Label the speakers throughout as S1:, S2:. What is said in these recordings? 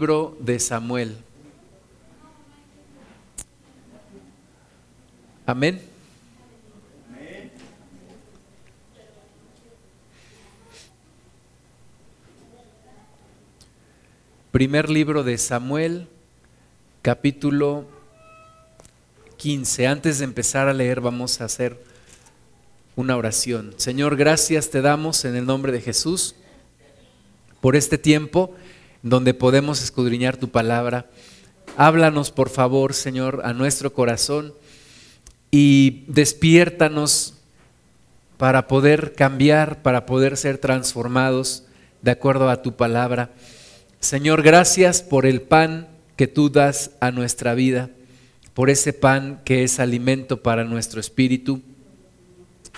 S1: libro de Samuel. Amén. Primer libro de Samuel, capítulo 15. Antes de empezar a leer vamos a hacer una oración. Señor, gracias te damos en el nombre de Jesús por este tiempo donde podemos escudriñar tu palabra. Háblanos, por favor, Señor, a nuestro corazón y despiértanos para poder cambiar, para poder ser transformados de acuerdo a tu palabra. Señor, gracias por el pan que tú das a nuestra vida, por ese pan que es alimento para nuestro espíritu.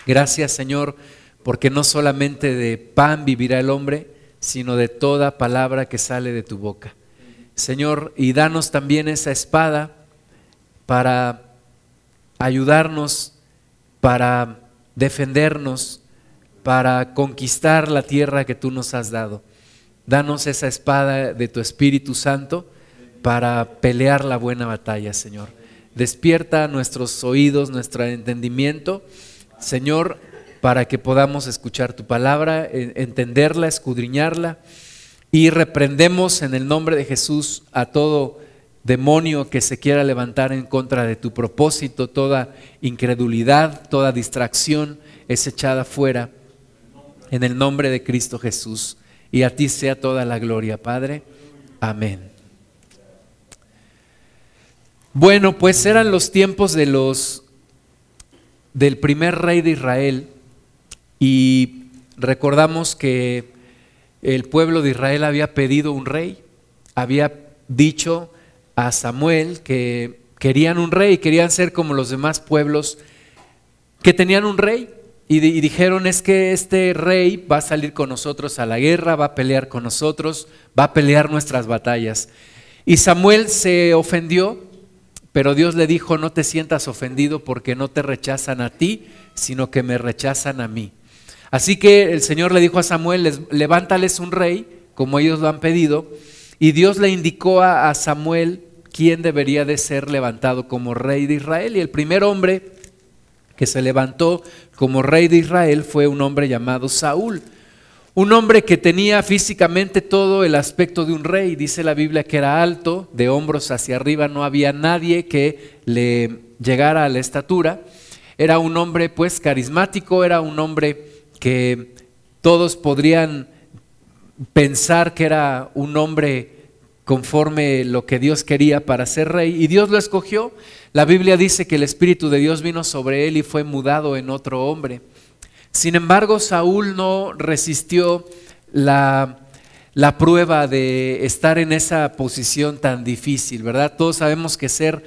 S1: Gracias, Señor, porque no solamente de pan vivirá el hombre, sino de toda palabra que sale de tu boca. Señor, y danos también esa espada para ayudarnos, para defendernos, para conquistar la tierra que tú nos has dado. Danos esa espada de tu Espíritu Santo para pelear la buena batalla, Señor. Despierta nuestros oídos, nuestro entendimiento. Señor, para que podamos escuchar tu palabra, entenderla, escudriñarla y reprendemos en el nombre de Jesús a todo demonio que se quiera levantar en contra de tu propósito, toda incredulidad, toda distracción es echada fuera en el nombre de Cristo Jesús. Y a ti sea toda la gloria, Padre. Amén. Bueno, pues eran los tiempos de los del primer rey de Israel y recordamos que el pueblo de Israel había pedido un rey, había dicho a Samuel que querían un rey, querían ser como los demás pueblos que tenían un rey. Y, dijeron, es que este rey va a salir con nosotros a la guerra, va a pelear con nosotros, va a pelear nuestras batallas. Y Samuel se ofendió, pero Dios le dijo, no te sientas ofendido porque no te rechazan a ti, sino que me rechazan a mí. Así que el Señor le dijo a Samuel, levántales un rey, como ellos lo han pedido, y Dios le indicó a, Samuel quién debería de ser levantado como rey de Israel. Y el primer hombre que se levantó como rey de Israel fue un hombre llamado Saúl. Un hombre que tenía físicamente todo el aspecto de un rey. Dice la Biblia que era alto, de hombros hacia arriba, no había nadie que le llegara a la estatura. Era un hombre pues carismático, era un hombre que todos podrían pensar que era un hombre conforme lo que Dios quería para ser rey, y Dios lo escogió. La Biblia dice que el Espíritu de Dios vino sobre él y fue mudado en otro hombre. Sin embargo, Saúl no resistió la, la prueba de estar en esa posición tan difícil, ¿verdad? Todos sabemos que ser,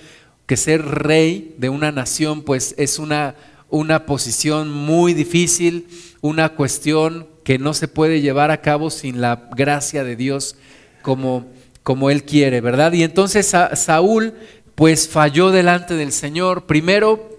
S1: que ser rey de una nación pues es una, una posición muy difícil, una cuestión que no se puede llevar a cabo sin la gracia de Dios como, como Él quiere, ¿verdad? Y entonces Saúl pues falló delante del Señor. Primero,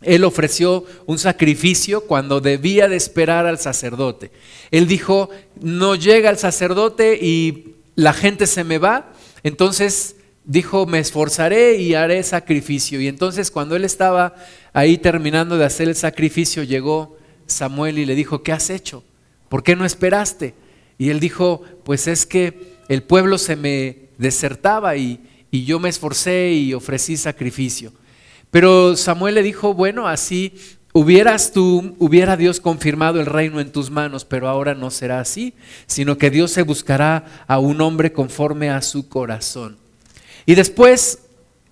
S1: él ofreció un sacrificio cuando debía de esperar al sacerdote. Él dijo, no llega el sacerdote y la gente se me va. Entonces dijo, me esforzaré y haré sacrificio. Y entonces cuando él estaba ahí terminando de hacer el sacrificio, llegó Samuel y le dijo, ¿qué has hecho? ¿Por qué no esperaste? Y él dijo, pues es que el pueblo se me desertaba y, y yo me esforcé y ofrecí sacrificio. Pero Samuel le dijo, bueno, así hubieras tú, hubiera Dios confirmado el reino en tus manos, pero ahora no será así, sino que Dios se buscará a un hombre conforme a su corazón. Y después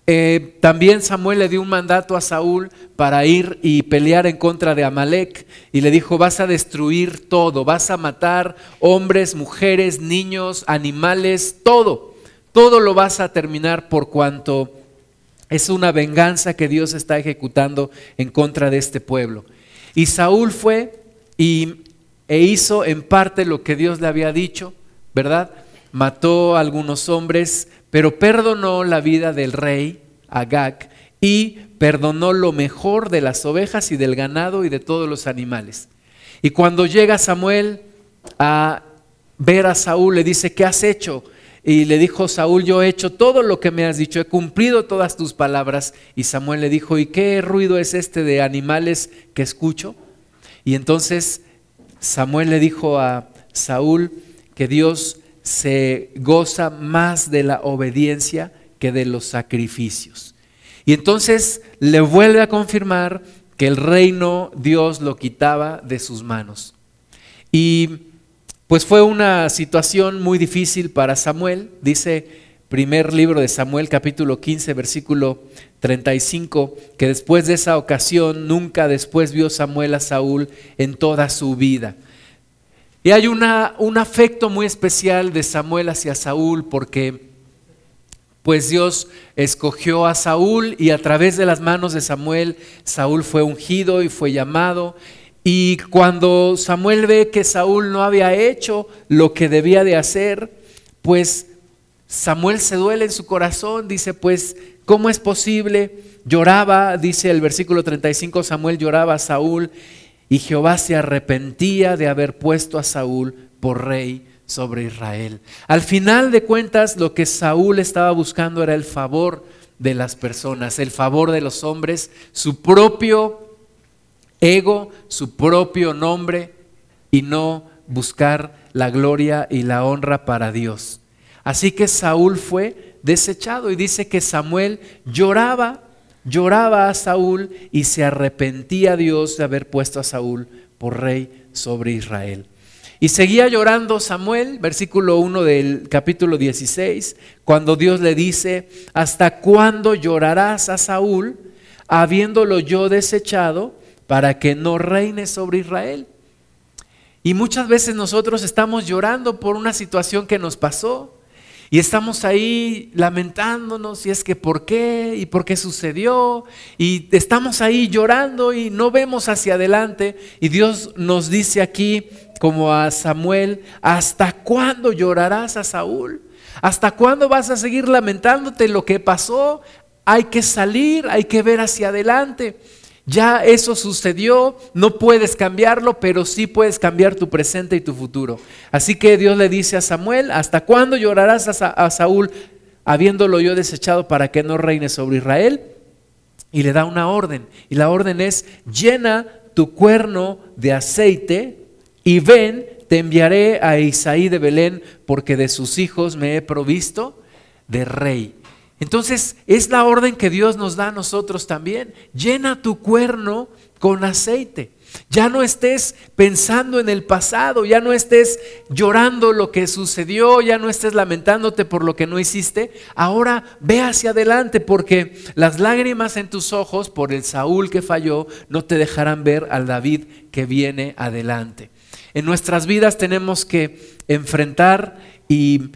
S1: eh, también Samuel le dio un mandato a Saúl para ir y pelear en contra de Amalek y le dijo, vas a destruir todo, vas a matar hombres, mujeres, niños, animales, todo, todo lo vas a terminar por cuanto es una venganza que Dios está ejecutando en contra de este pueblo. Y Saúl fue y, e hizo en parte lo que Dios le había dicho, ¿verdad? Mató a algunos hombres, pero perdonó la vida del rey Agag y perdonó lo mejor de las ovejas y del ganado y de todos los animales. Y cuando llega Samuel a ver a Saúl, le dice, ¿qué has hecho? y le dijo Saúl, yo he hecho todo lo que me has dicho, he cumplido todas tus palabras. Y Samuel le dijo, ¿y qué ruido es este de animales que escucho? Y entonces Samuel le dijo a Saúl que Dios se goza más de la obediencia que de los sacrificios. Y entonces le vuelve a confirmar que el reino Dios lo quitaba de sus manos. Y pues fue una situación muy difícil para Samuel, dice primer libro de Samuel capítulo 15 versículo 35, que después de esa ocasión nunca después vio Samuel a Saúl en toda su vida. Y hay una, un afecto muy especial de Samuel hacia Saúl porque pues Dios escogió a Saúl y a través de las manos de Samuel, Saúl fue ungido y fue llamado. Y cuando Samuel ve que Saúl no había hecho lo que debía de hacer, pues Samuel se duele en su corazón, dice, pues, ¿cómo es posible? Lloraba, dice el versículo 35, Samuel lloraba a Saúl y Jehová se arrepentía de haber puesto a Saúl por rey sobre Israel. Al final de cuentas, lo que Saúl estaba buscando era el favor de las personas, el favor de los hombres, su propio ego, su propio nombre y no buscar la gloria y la honra para Dios. Así que Saúl fue desechado y dice que Samuel lloraba, lloraba a Saúl y se arrepentía Dios de haber puesto a Saúl por rey sobre Israel. Y seguía llorando Samuel, versículo 1 del capítulo 16, cuando Dios le dice, ¿hasta cuándo llorarás a Saúl, habiéndolo yo desechado, para que no reine sobre Israel? Y muchas veces nosotros estamos llorando por una situación que nos pasó, y estamos ahí lamentándonos y es que por qué y por qué sucedió y estamos ahí llorando y no vemos hacia adelante y Dios nos dice aquí como a Samuel, ¿hasta cuándo llorarás a Saúl? ¿Hasta cuándo vas a seguir lamentándote lo que pasó? Hay que salir, hay que ver hacia adelante. Ya eso sucedió, no puedes cambiarlo, pero sí puedes cambiar tu presente y tu futuro. Así que Dios le dice a Samuel, ¿hasta cuándo llorarás a, Saúl habiéndolo yo desechado para que no reine sobre Israel? Y le da una orden. Y la orden es, llena tu cuerno de aceite y ven, te enviaré a Isaí de Belén, porque de sus hijos me he provisto de rey. Entonces es la orden que Dios nos da a nosotros también. Llena tu cuerno con aceite. Ya no estés pensando en el pasado, ya no estés llorando lo que sucedió, ya no estés lamentándote por lo que no hiciste. Ahora ve hacia adelante porque las lágrimas en tus ojos por el Saúl que falló no te dejarán ver al David que viene adelante. En nuestras vidas tenemos que enfrentar y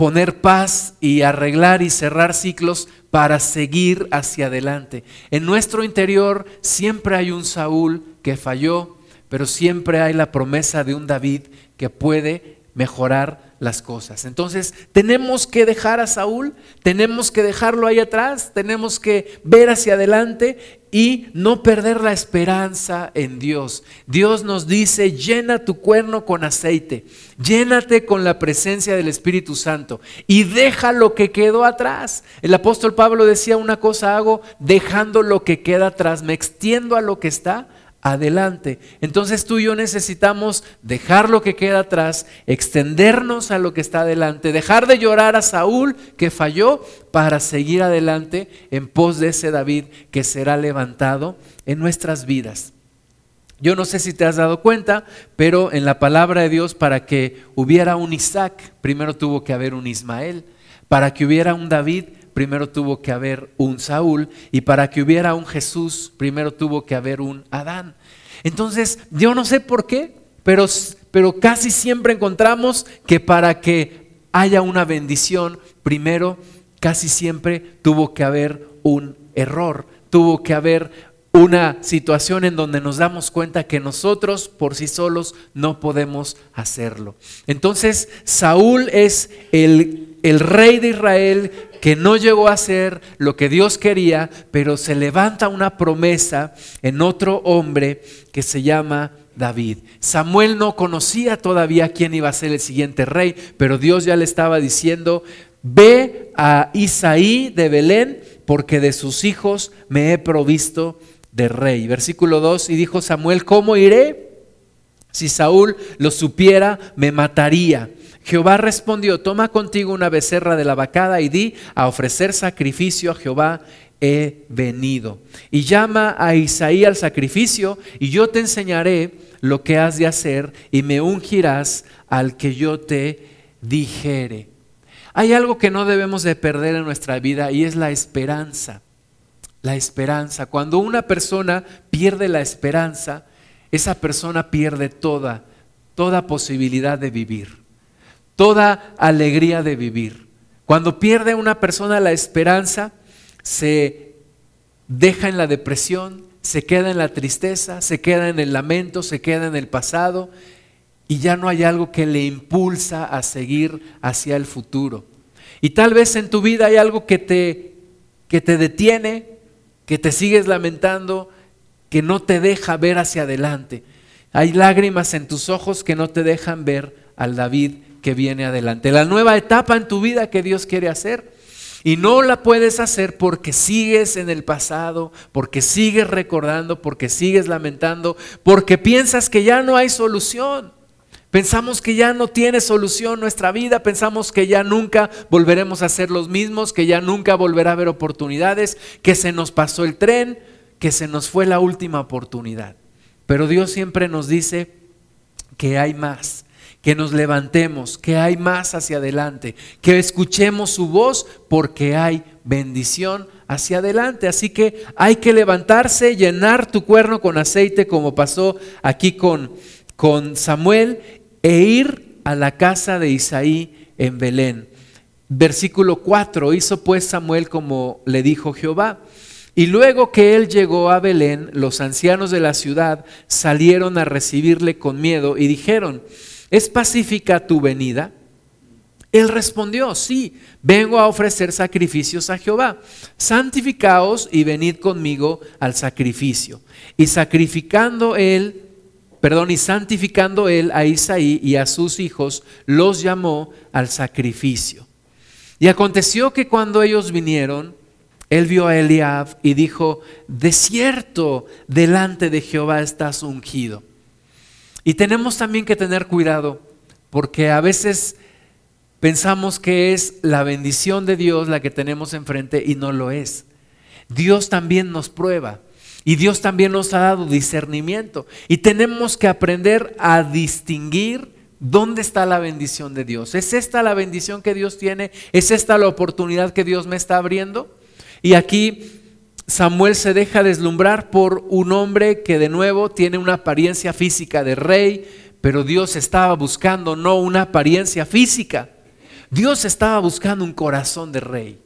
S1: poner paz y arreglar y cerrar ciclos para seguir hacia adelante. En nuestro interior siempre hay un Saúl que falló, pero siempre hay la promesa de un David que puede mejorar las cosas. Entonces, tenemos que dejar a Saúl, tenemos que dejarlo ahí atrás, tenemos que ver hacia adelante y no perder la esperanza en Dios. Dios nos dice, llena tu cuerno con aceite, llénate con la presencia del Espíritu Santo y deja lo que quedó atrás. El apóstol Pablo decía, una cosa hago dejando lo que queda atrás, me extiendo a lo que está adelante. Entonces tú y yo necesitamos dejar lo que queda atrás, extendernos a lo que está adelante, dejar de llorar a Saúl que falló para seguir adelante en pos de ese David que será levantado en nuestras vidas. Yo no sé si te has dado cuenta, pero en la palabra de Dios para que hubiera un Isaac, primero tuvo que haber un Ismael. Para que hubiera un David, primero tuvo que haber un Saúl y para que hubiera un Jesús, primero tuvo que haber un Adán. Entonces, yo no sé por qué, pero, pero casi siempre encontramos que para que haya una bendición, primero, casi siempre tuvo que haber un error, tuvo que haber una situación en donde nos damos cuenta que nosotros por sí solos no podemos hacerlo. Entonces, Saúl es el, el rey de Israel que no llegó a ser lo que Dios quería, pero se levanta una promesa en otro hombre que se llama David. Samuel no conocía todavía quién iba a ser el siguiente rey, pero Dios ya le estaba diciendo, ve a Isaí de Belén, porque de sus hijos me he provisto de rey. Versículo 2, y dijo Samuel, ¿cómo iré? Si Saúl lo supiera, me mataría. Jehová respondió, toma contigo una becerra de la vacada y di a ofrecer sacrificio a Jehová he venido. Y llama a Isaí al sacrificio y yo te enseñaré lo que has de hacer y me ungirás al que yo te dijere. Hay algo que no debemos de perder en nuestra vida y es la esperanza. La esperanza. Cuando una persona pierde la esperanza, esa persona pierde toda, toda posibilidad de vivir, toda alegría de vivir. Cuando pierde una persona la esperanza, se deja en la depresión, se queda en la tristeza, se queda en el lamento, se queda en el pasado y ya no hay algo que le impulsa a seguir hacia el futuro. Y tal vez en tu vida hay algo que te, que te detiene, que te sigues lamentando, que no te deja ver hacia adelante. Hay lágrimas en tus ojos que no te dejan ver al David que viene adelante. La nueva etapa en tu vida que Dios quiere hacer. Y no la puedes hacer porque sigues en el pasado, porque sigues recordando, porque sigues lamentando, porque piensas que ya no hay solución. Pensamos que ya no tiene solución nuestra vida, pensamos que ya nunca volveremos a ser los mismos, que ya nunca volverá a haber oportunidades, que se nos pasó el tren, que se nos fue la última oportunidad. Pero Dios siempre nos dice que hay más, que nos levantemos, que hay más hacia adelante, que escuchemos su voz porque hay bendición hacia adelante. Así que hay que levantarse, llenar tu cuerno con aceite como pasó aquí con, con Samuel e ir a la casa de Isaí en Belén. Versículo 4, hizo pues Samuel como le dijo Jehová. Y luego que él llegó a Belén, los ancianos de la ciudad salieron a recibirle con miedo y dijeron, ¿es pacífica tu venida? Él respondió, sí, vengo a ofrecer sacrificios a Jehová. Santificaos y venid conmigo al sacrificio. Y sacrificando él perdón, y santificando él a Isaí y a sus hijos, los llamó al sacrificio. Y aconteció que cuando ellos vinieron, él vio a Eliab y dijo, de cierto, delante de Jehová estás ungido. Y tenemos también que tener cuidado, porque a veces pensamos que es la bendición de Dios la que tenemos enfrente y no lo es. Dios también nos prueba. Y Dios también nos ha dado discernimiento. Y tenemos que aprender a distinguir dónde está la bendición de Dios. ¿Es esta la bendición que Dios tiene? ¿Es esta la oportunidad que Dios me está abriendo? Y aquí Samuel se deja deslumbrar por un hombre que de nuevo tiene una apariencia física de rey, pero Dios estaba buscando no una apariencia física. Dios estaba buscando un corazón de rey.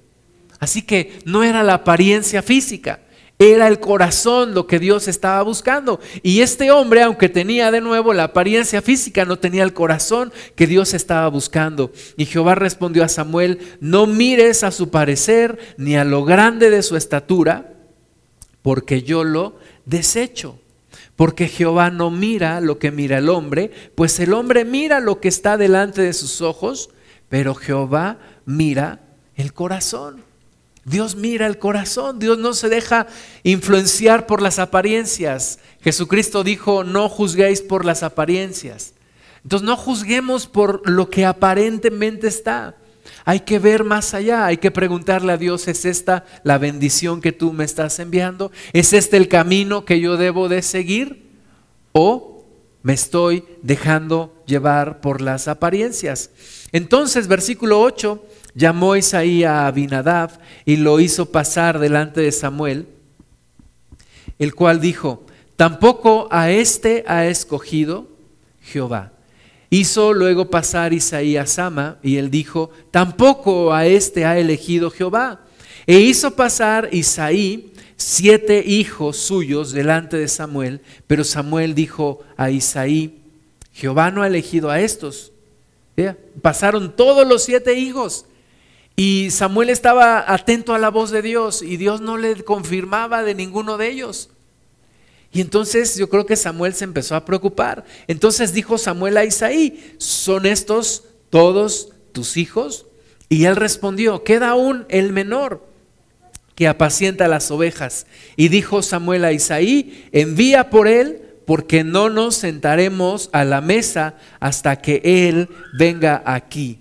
S1: Así que no era la apariencia física. Era el corazón lo que Dios estaba buscando. Y este hombre, aunque tenía de nuevo la apariencia física, no tenía el corazón que Dios estaba buscando. Y Jehová respondió a Samuel, no mires a su parecer ni a lo grande de su estatura, porque yo lo desecho. Porque Jehová no mira lo que mira el hombre, pues el hombre mira lo que está delante de sus ojos, pero Jehová mira el corazón. Dios mira el corazón, Dios no se deja influenciar por las apariencias. Jesucristo dijo, no juzguéis por las apariencias. Entonces no juzguemos por lo que aparentemente está. Hay que ver más allá, hay que preguntarle a Dios, ¿es esta la bendición que tú me estás enviando? ¿Es este el camino que yo debo de seguir? ¿O me estoy dejando llevar por las apariencias? Entonces, versículo 8 llamó Isaí a Abinadab y lo hizo pasar delante de Samuel, el cual dijo, tampoco a éste ha escogido Jehová. Hizo luego pasar Isaí a Sama y él dijo, tampoco a éste ha elegido Jehová. E hizo pasar Isaí siete hijos suyos delante de Samuel, pero Samuel dijo a Isaí, Jehová no ha elegido a estos. Pasaron todos los siete hijos y Samuel estaba atento a la voz de Dios y Dios no le confirmaba de ninguno de ellos. Y entonces yo creo que Samuel se empezó a preocupar. Entonces dijo Samuel a Isaí, ¿son estos todos tus hijos? Y él respondió, queda aún el menor que apacienta las ovejas. Y dijo Samuel a Isaí, envía por él, porque no nos sentaremos a la mesa hasta que él venga aquí.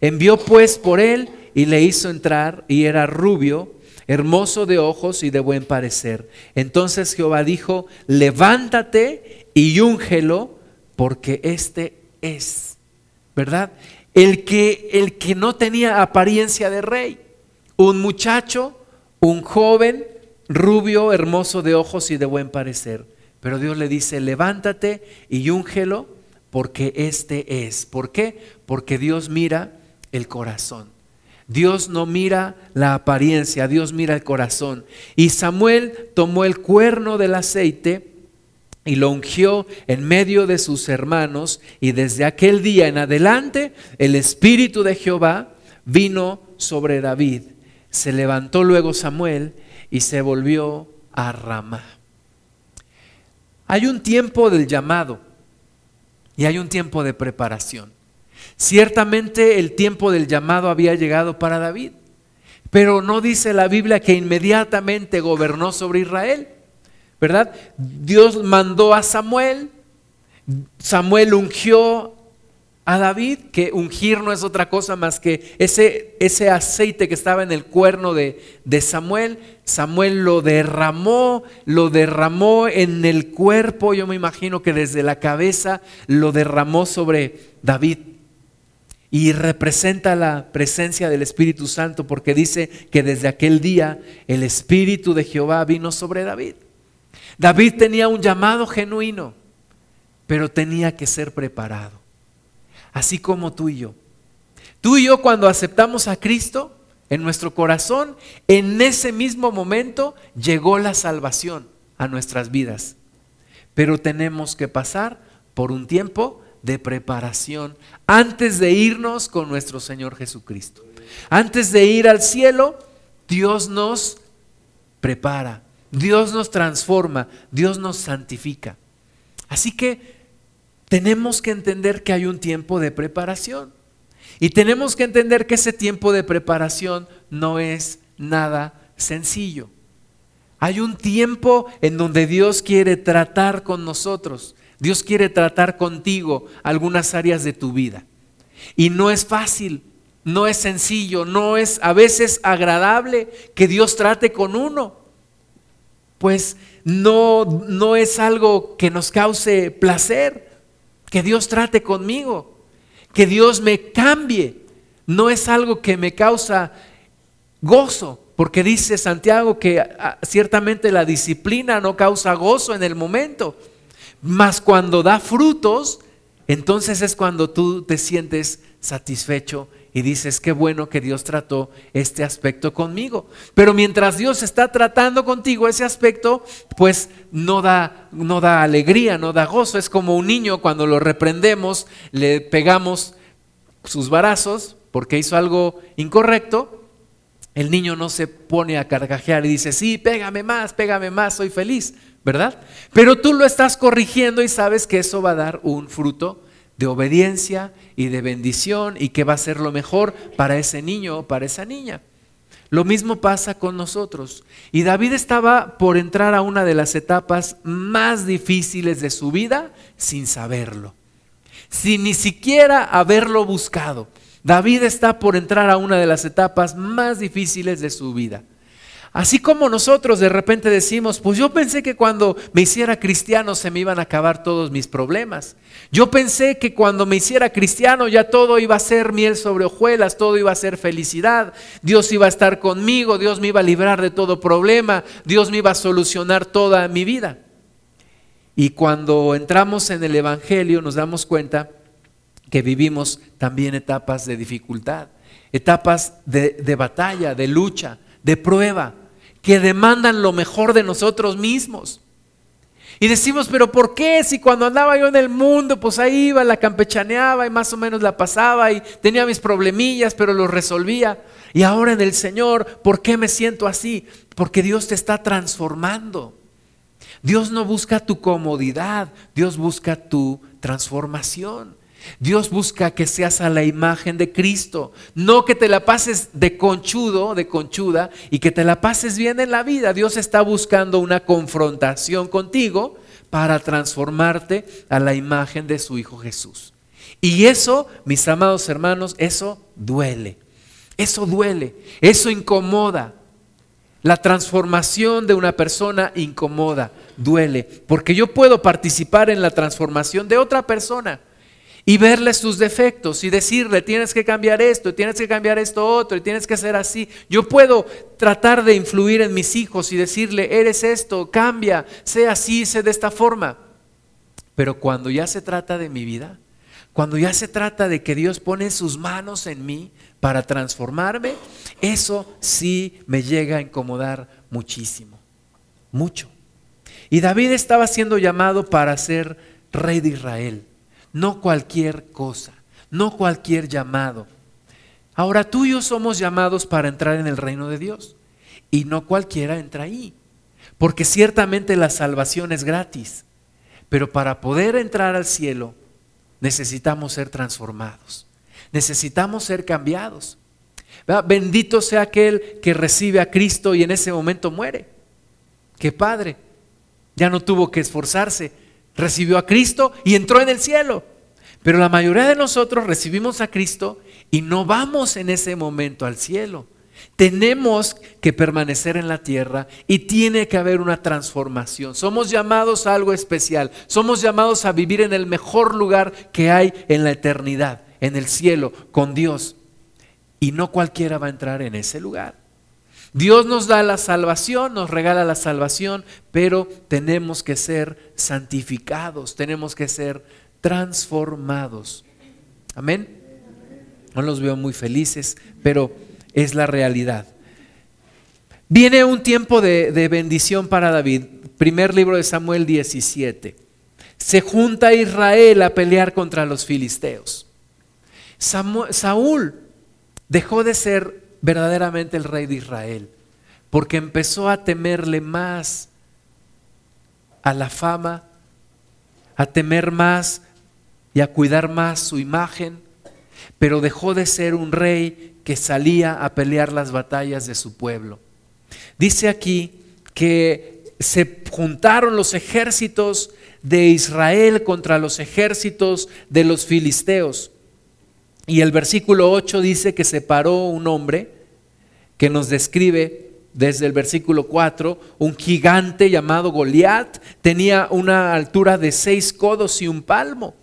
S1: Envió pues por él y le hizo entrar, y era rubio, hermoso de ojos y de buen parecer. Entonces Jehová dijo, levántate y úngelo, porque este es, ¿verdad? El que, el que no tenía apariencia de rey, un muchacho, un joven, rubio, hermoso de ojos y de buen parecer. Pero Dios le dice, levántate y úngelo, porque este es. ¿Por qué? Porque Dios mira el corazón. Dios no mira la apariencia, Dios mira el corazón. Y Samuel tomó el cuerno del aceite y lo ungió en medio de sus hermanos y desde aquel día en adelante el Espíritu de Jehová vino sobre David. Se levantó luego Samuel y se volvió a Ramá. Hay un tiempo del llamado y hay un tiempo de preparación. Ciertamente el tiempo del llamado había llegado para David, pero no dice la Biblia que inmediatamente gobernó sobre Israel, ¿verdad? Dios mandó a Samuel, Samuel ungió a David, que ungir no es otra cosa más que ese, ese aceite que estaba en el cuerno de, de Samuel, Samuel lo derramó, lo derramó en el cuerpo, yo me imagino que desde la cabeza lo derramó sobre David y representa la presencia del Espíritu Santo porque dice que desde aquel día el Espíritu de Jehová vino sobre David. David tenía un llamado genuino, pero tenía que ser preparado, así como tú y yo. Tú y yo cuando aceptamos a Cristo en nuestro corazón, en ese mismo momento llegó la salvación a nuestras vidas. Pero tenemos que pasar por un tiempo de preparación antes de irnos con nuestro Señor Jesucristo. Antes de ir al cielo, Dios nos prepara, Dios nos transforma, Dios nos santifica. Así que tenemos que entender que hay un tiempo de preparación. Y tenemos que entender que ese tiempo de preparación no es nada sencillo. Hay un tiempo en donde Dios quiere tratar con nosotros. Dios quiere tratar contigo algunas áreas de tu vida. Y no es fácil, no es sencillo, no es a veces agradable que Dios trate con uno. Pues no, no es algo que nos cause placer, que Dios trate conmigo, que Dios me cambie. No es algo que me causa gozo, porque dice Santiago que ah, ciertamente la disciplina no causa gozo en el momento mas cuando da frutos, entonces es cuando tú te sientes satisfecho y dices, qué bueno que Dios trató este aspecto conmigo. Pero mientras Dios está tratando contigo ese aspecto, pues no da, no da alegría, no da gozo. Es como un niño cuando lo reprendemos, le pegamos sus barazos porque hizo algo incorrecto. El niño no se pone a cargajear y dice, sí, pégame más, pégame más, soy feliz. ¿verdad? Pero tú lo estás corrigiendo y sabes que eso va a dar un fruto de obediencia y de bendición y que va a ser lo mejor para ese niño o para esa niña. Lo mismo pasa con nosotros. Y David estaba por entrar a una de las etapas más difíciles de su vida sin saberlo, sin ni siquiera haberlo buscado. David está por entrar a una de las etapas más difíciles de su vida. Así como nosotros de repente decimos, pues yo pensé que cuando me hiciera cristiano se me iban a acabar todos mis problemas. Yo pensé que cuando me hiciera cristiano ya todo iba a ser miel sobre hojuelas, todo iba a ser felicidad, Dios iba a estar conmigo, Dios me iba a librar de todo problema, Dios me iba a solucionar toda mi vida. Y cuando entramos en el Evangelio nos damos cuenta que vivimos también etapas de dificultad, etapas de, de batalla, de lucha, de prueba que demandan lo mejor de nosotros mismos. Y decimos, pero ¿por qué? Si cuando andaba yo en el mundo, pues ahí iba, la campechaneaba y más o menos la pasaba y tenía mis problemillas, pero los resolvía. Y ahora en el Señor, ¿por qué me siento así? Porque Dios te está transformando. Dios no busca tu comodidad, Dios busca tu transformación. Dios busca que seas a la imagen de Cristo, no que te la pases de conchudo, de conchuda y que te la pases bien en la vida. Dios está buscando una confrontación contigo para transformarte a la imagen de su Hijo Jesús. Y eso, mis amados hermanos, eso duele. Eso duele, eso incomoda. La transformación de una persona incomoda, duele, porque yo puedo participar en la transformación de otra persona y verle sus defectos y decirle, tienes que cambiar esto, tienes que cambiar esto otro, y tienes que ser así. Yo puedo tratar de influir en mis hijos y decirle, eres esto, cambia, sé así, sé de esta forma. Pero cuando ya se trata de mi vida, cuando ya se trata de que Dios pone sus manos en mí para transformarme, eso sí me llega a incomodar muchísimo, mucho. Y David estaba siendo llamado para ser rey de Israel, no cualquier cosa, no cualquier llamado. Ahora tú y yo somos llamados para entrar en el reino de Dios y no cualquiera entra ahí, porque ciertamente la salvación es gratis, pero para poder entrar al cielo necesitamos ser transformados, necesitamos ser cambiados. Bendito sea aquel que recibe a Cristo y en ese momento muere. Qué padre. Ya no tuvo que esforzarse. Recibió a Cristo y entró en el cielo. Pero la mayoría de nosotros recibimos a Cristo y no vamos en ese momento al cielo. Tenemos que permanecer en la tierra y tiene que haber una transformación. Somos llamados a algo especial. Somos llamados a vivir en el mejor lugar que hay en la eternidad, en el cielo, con Dios. Y no cualquiera va a entrar en ese lugar. Dios nos da la salvación, nos regala la salvación, pero tenemos que ser santificados, tenemos que ser transformados. Amén. No los veo muy felices, pero es la realidad. Viene un tiempo de, de, bendición para David. Primer libro de Samuel 17. Se junta Israel a pelear contra los filisteos. Saúl dejó de ser verdaderamente el rey de Israel, porque empezó a temerle más a la fama, a temer más y a cuidar más su imagen, pero dejó de ser un rey que salía a pelear las batallas de su pueblo. Dice aquí que se juntaron los ejércitos de Israel contra los ejércitos de los filisteos. Y el versículo 8 dice que se paró un hombre que nos describe desde el versículo 4, un gigante llamado Goliat, tenía una altura de seis codos y un palmo,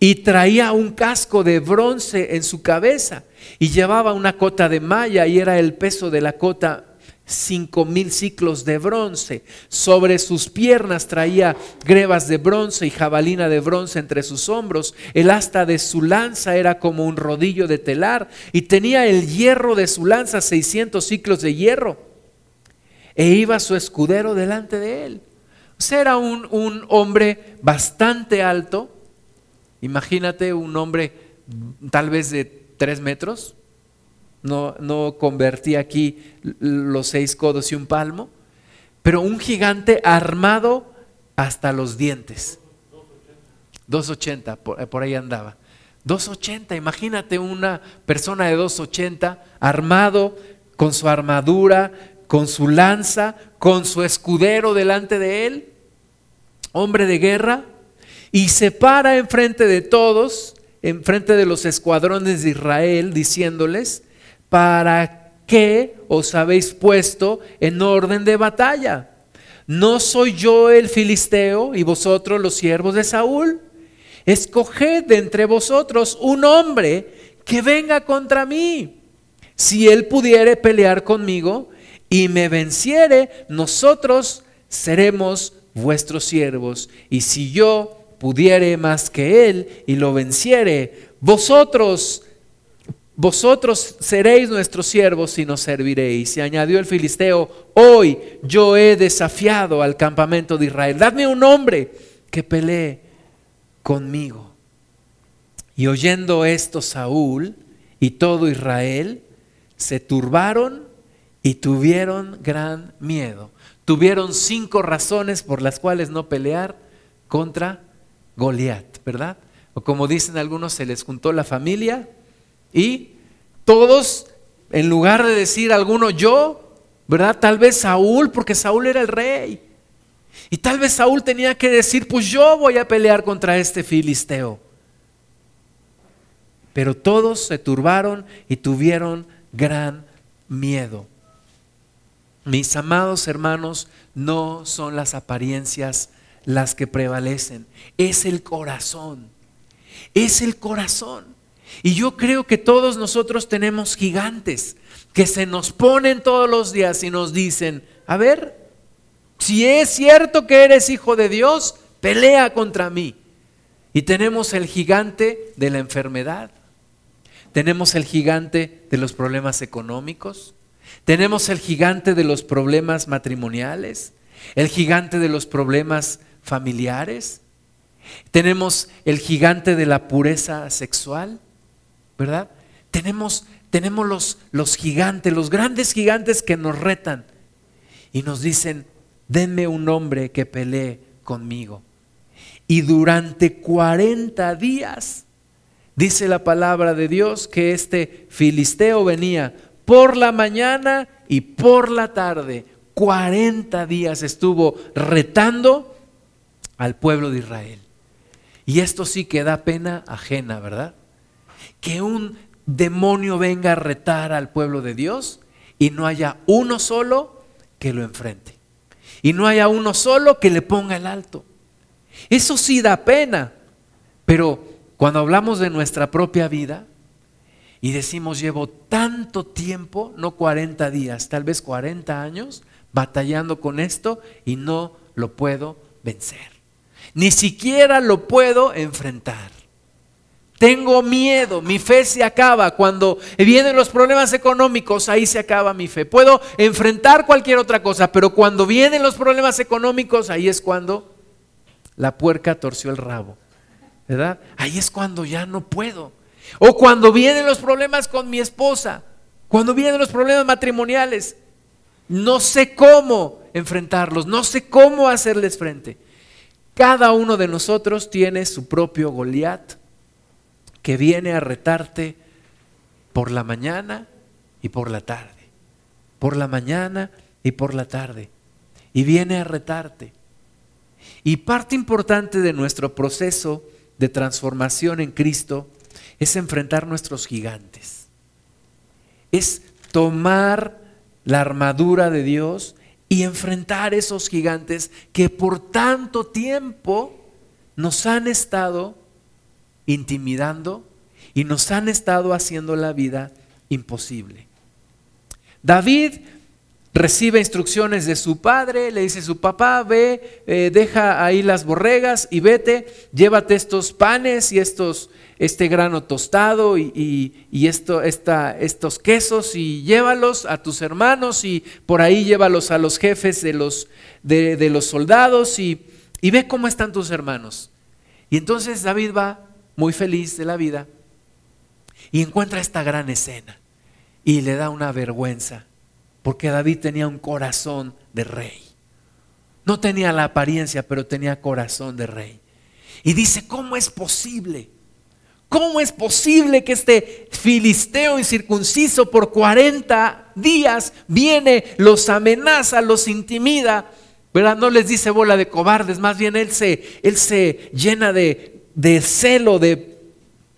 S1: y traía un casco de bronce en su cabeza, y llevaba una cota de malla, y era el peso de la cota cinco mil ciclos de bronce. Sobre sus piernas traía grebas de bronce y jabalina de bronce entre sus hombros. El asta de su lanza era como un rodillo de telar y tenía el hierro de su lanza 600 ciclos de hierro. E iba su escudero delante de él. O sea, era un, un hombre bastante alto. Imagínate un hombre tal vez de tres metros, no, convertí aquí los seis codos y un palmo, pero un gigante armado hasta los dientes. 280, por, por ahí andaba. 280, imagínate una persona de 280 armado con su armadura, con su lanza, con su escudero delante de él, hombre de guerra, y se para enfrente de todos, enfrente de los escuadrones de Israel, diciéndoles, ¿para qué os habéis puesto en orden de batalla? ¿No soy yo el filisteo y vosotros los siervos de Saúl? Escoged de entre vosotros un hombre que venga contra mí. Si él pudiere pelear conmigo y me venciere, nosotros seremos vuestros siervos. Y si yo pudiere más que él y lo venciere, vosotros vosotros seréis nuestros siervos y nos serviréis. Y añadió el filisteo, hoy yo he desafiado al campamento de Israel. Dadme un hombre que pelee conmigo. Y oyendo esto Saúl y todo Israel se turbaron y tuvieron gran miedo. tuvieron cinco razones por las cuales no pelear contra Goliat, ¿verdad? O como dicen algunos, se les juntó la familia y todos, en lugar de decir alguno yo, ¿verdad? Tal vez Saúl, porque Saúl era el rey. Y tal vez Saúl tenía que decir, pues yo voy a pelear contra este filisteo. Pero todos se turbaron y tuvieron gran miedo. Mis amados hermanos, no son las apariencias las que prevalecen, es el corazón, es el corazón. Y yo creo que todos nosotros tenemos gigantes que se nos ponen todos los días y nos dicen, a ver, si es cierto que eres hijo de Dios, pelea contra mí. Y tenemos el gigante de la enfermedad, tenemos el gigante de los problemas económicos, tenemos el gigante de los problemas matrimoniales, el gigante de los problemas familiares, tenemos el gigante de la pureza sexual, ¿verdad? Tenemos, tenemos los, los gigantes, los grandes gigantes que nos retan y nos dicen, denme un hombre que pelee conmigo. Y durante 40 días, dice la palabra de Dios, que este filisteo venía por la mañana y por la tarde. 40 días estuvo retando al pueblo de Israel. Y esto sí que da pena ajena, ¿verdad? Que un demonio venga a retar al pueblo de Dios y no haya uno solo que lo enfrente. Y no haya uno solo que le ponga el alto. Eso sí da pena. Pero cuando hablamos de nuestra propia vida y decimos llevo tanto tiempo, no 40 días, tal vez 40 años, batallando con esto y no lo puedo vencer. Ni siquiera lo puedo enfrentar. Tengo miedo, mi fe se acaba. Cuando vienen los problemas económicos, ahí se acaba mi fe. Puedo enfrentar cualquier otra cosa, pero cuando vienen los problemas económicos, ahí es cuando la puerca torció el rabo. ¿Verdad? Ahí es cuando ya no puedo. O cuando vienen los problemas con mi esposa, cuando vienen los problemas matrimoniales, no sé cómo enfrentarlos, no sé cómo hacerles frente. Cada uno de nosotros tiene su propio Goliat que viene a retarte por la mañana y por la tarde. Por la mañana y por la tarde. Y viene a retarte. Y parte importante de nuestro proceso de transformación en Cristo es enfrentar nuestros gigantes. Es tomar la armadura de Dios y enfrentar esos gigantes que por tanto tiempo nos han estado intimidando y nos han estado haciendo la vida imposible. David recibe instrucciones de su padre, le dice su papá, ve, eh, deja ahí las borregas y vete, llévate estos panes y estos, este grano tostado y, esto, estos quesos y llévalos a tus hermanos y por ahí llévalos a los jefes de los, de, los soldados y, y ve cómo están tus hermanos. Y entonces David va muy feliz de la vida y encuentra esta gran escena y le da una vergüenza porque David tenía un corazón de rey. No tenía la apariencia, pero tenía corazón de rey. Y dice, ¿cómo es posible? ¿Cómo es posible que este filisteo incircunciso por 40 días viene, los amenaza, los intimida? ¿Verdad? No les dice bola de cobardes, más bien él se, él se llena de, de celo, de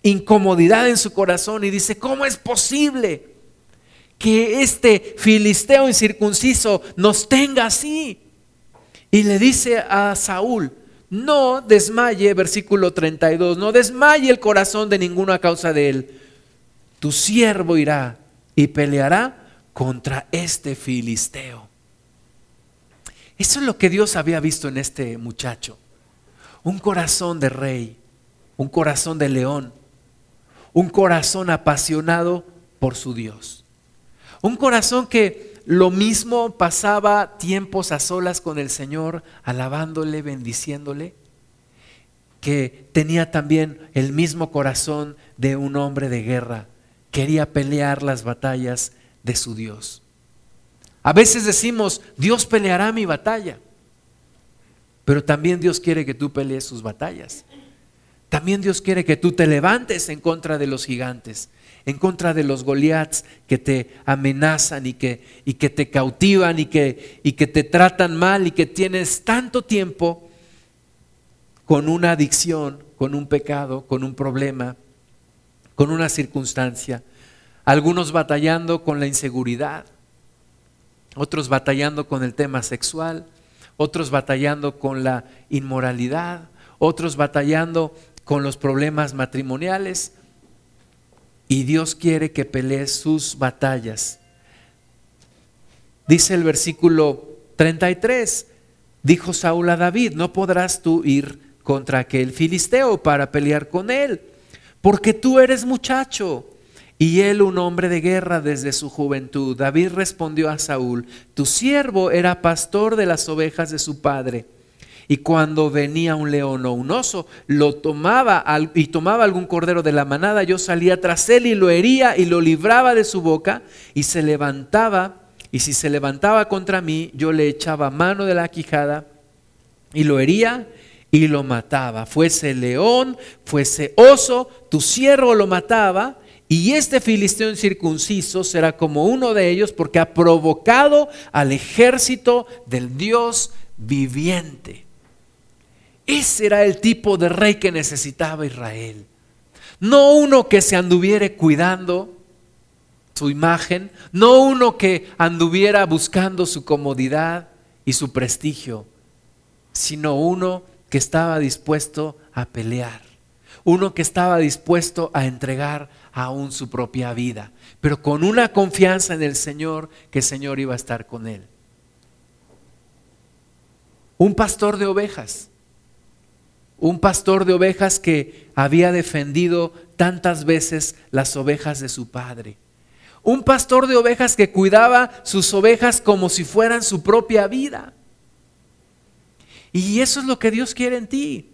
S1: incomodidad en su corazón y dice, ¿cómo es posible que este filisteo incircunciso nos tenga así? Y le dice a Saúl, no desmaye, versículo 32, no desmaye el corazón de ninguno a causa de él. Tu siervo irá y peleará contra este filisteo. Eso es lo que Dios había visto en este muchacho. Un corazón de rey, un corazón de león, un corazón apasionado por su Dios. Un corazón que lo mismo pasaba tiempos a solas con el Señor, alabándole, bendiciéndole, que tenía también el mismo corazón de un hombre de guerra, quería pelear las batallas de su Dios. A veces decimos, Dios peleará mi batalla, pero también Dios quiere que tú pelees sus batallas. También Dios quiere que tú te levantes en contra de los gigantes, en contra de los Goliaths que te amenazan y que, y que te cautivan y que, y que te tratan mal y que tienes tanto tiempo con una adicción, con un pecado, con un problema, con una circunstancia. Algunos batallando con la inseguridad, otros batallando con el tema sexual, otros batallando con la inmoralidad, otros batallando con los problemas matrimoniales. Y Dios quiere que pelees sus batallas. Dice el versículo 33, dijo Saúl a David, no podrás tú ir contra aquel filisteo para pelear con él, porque tú eres muchacho y él un hombre de guerra desde su juventud. David respondió a Saúl, tu siervo era pastor de las ovejas de su padre. Y cuando venía un león o un oso, lo tomaba y tomaba algún cordero de la manada, yo salía tras él y lo hería y lo libraba de su boca y se levantaba. Y si se levantaba contra mí, yo le echaba mano de la quijada y lo hería y lo mataba. Fuese león, fuese oso, tu siervo lo mataba y este filisteo incircunciso será como uno de ellos porque ha provocado al ejército del Dios viviente. Ese era el tipo de rey que necesitaba Israel. No uno que se anduviera cuidando su imagen, no uno que anduviera buscando su comodidad y su prestigio, sino uno que estaba dispuesto a pelear, uno que estaba dispuesto a entregar aún su propia vida, pero con una confianza en el Señor que el Señor iba a estar con él. Un pastor de ovejas, un pastor de ovejas que había defendido tantas veces las ovejas de su padre. Un pastor de ovejas que cuidaba sus ovejas como si fueran su propia vida. Y eso es lo que Dios quiere en ti,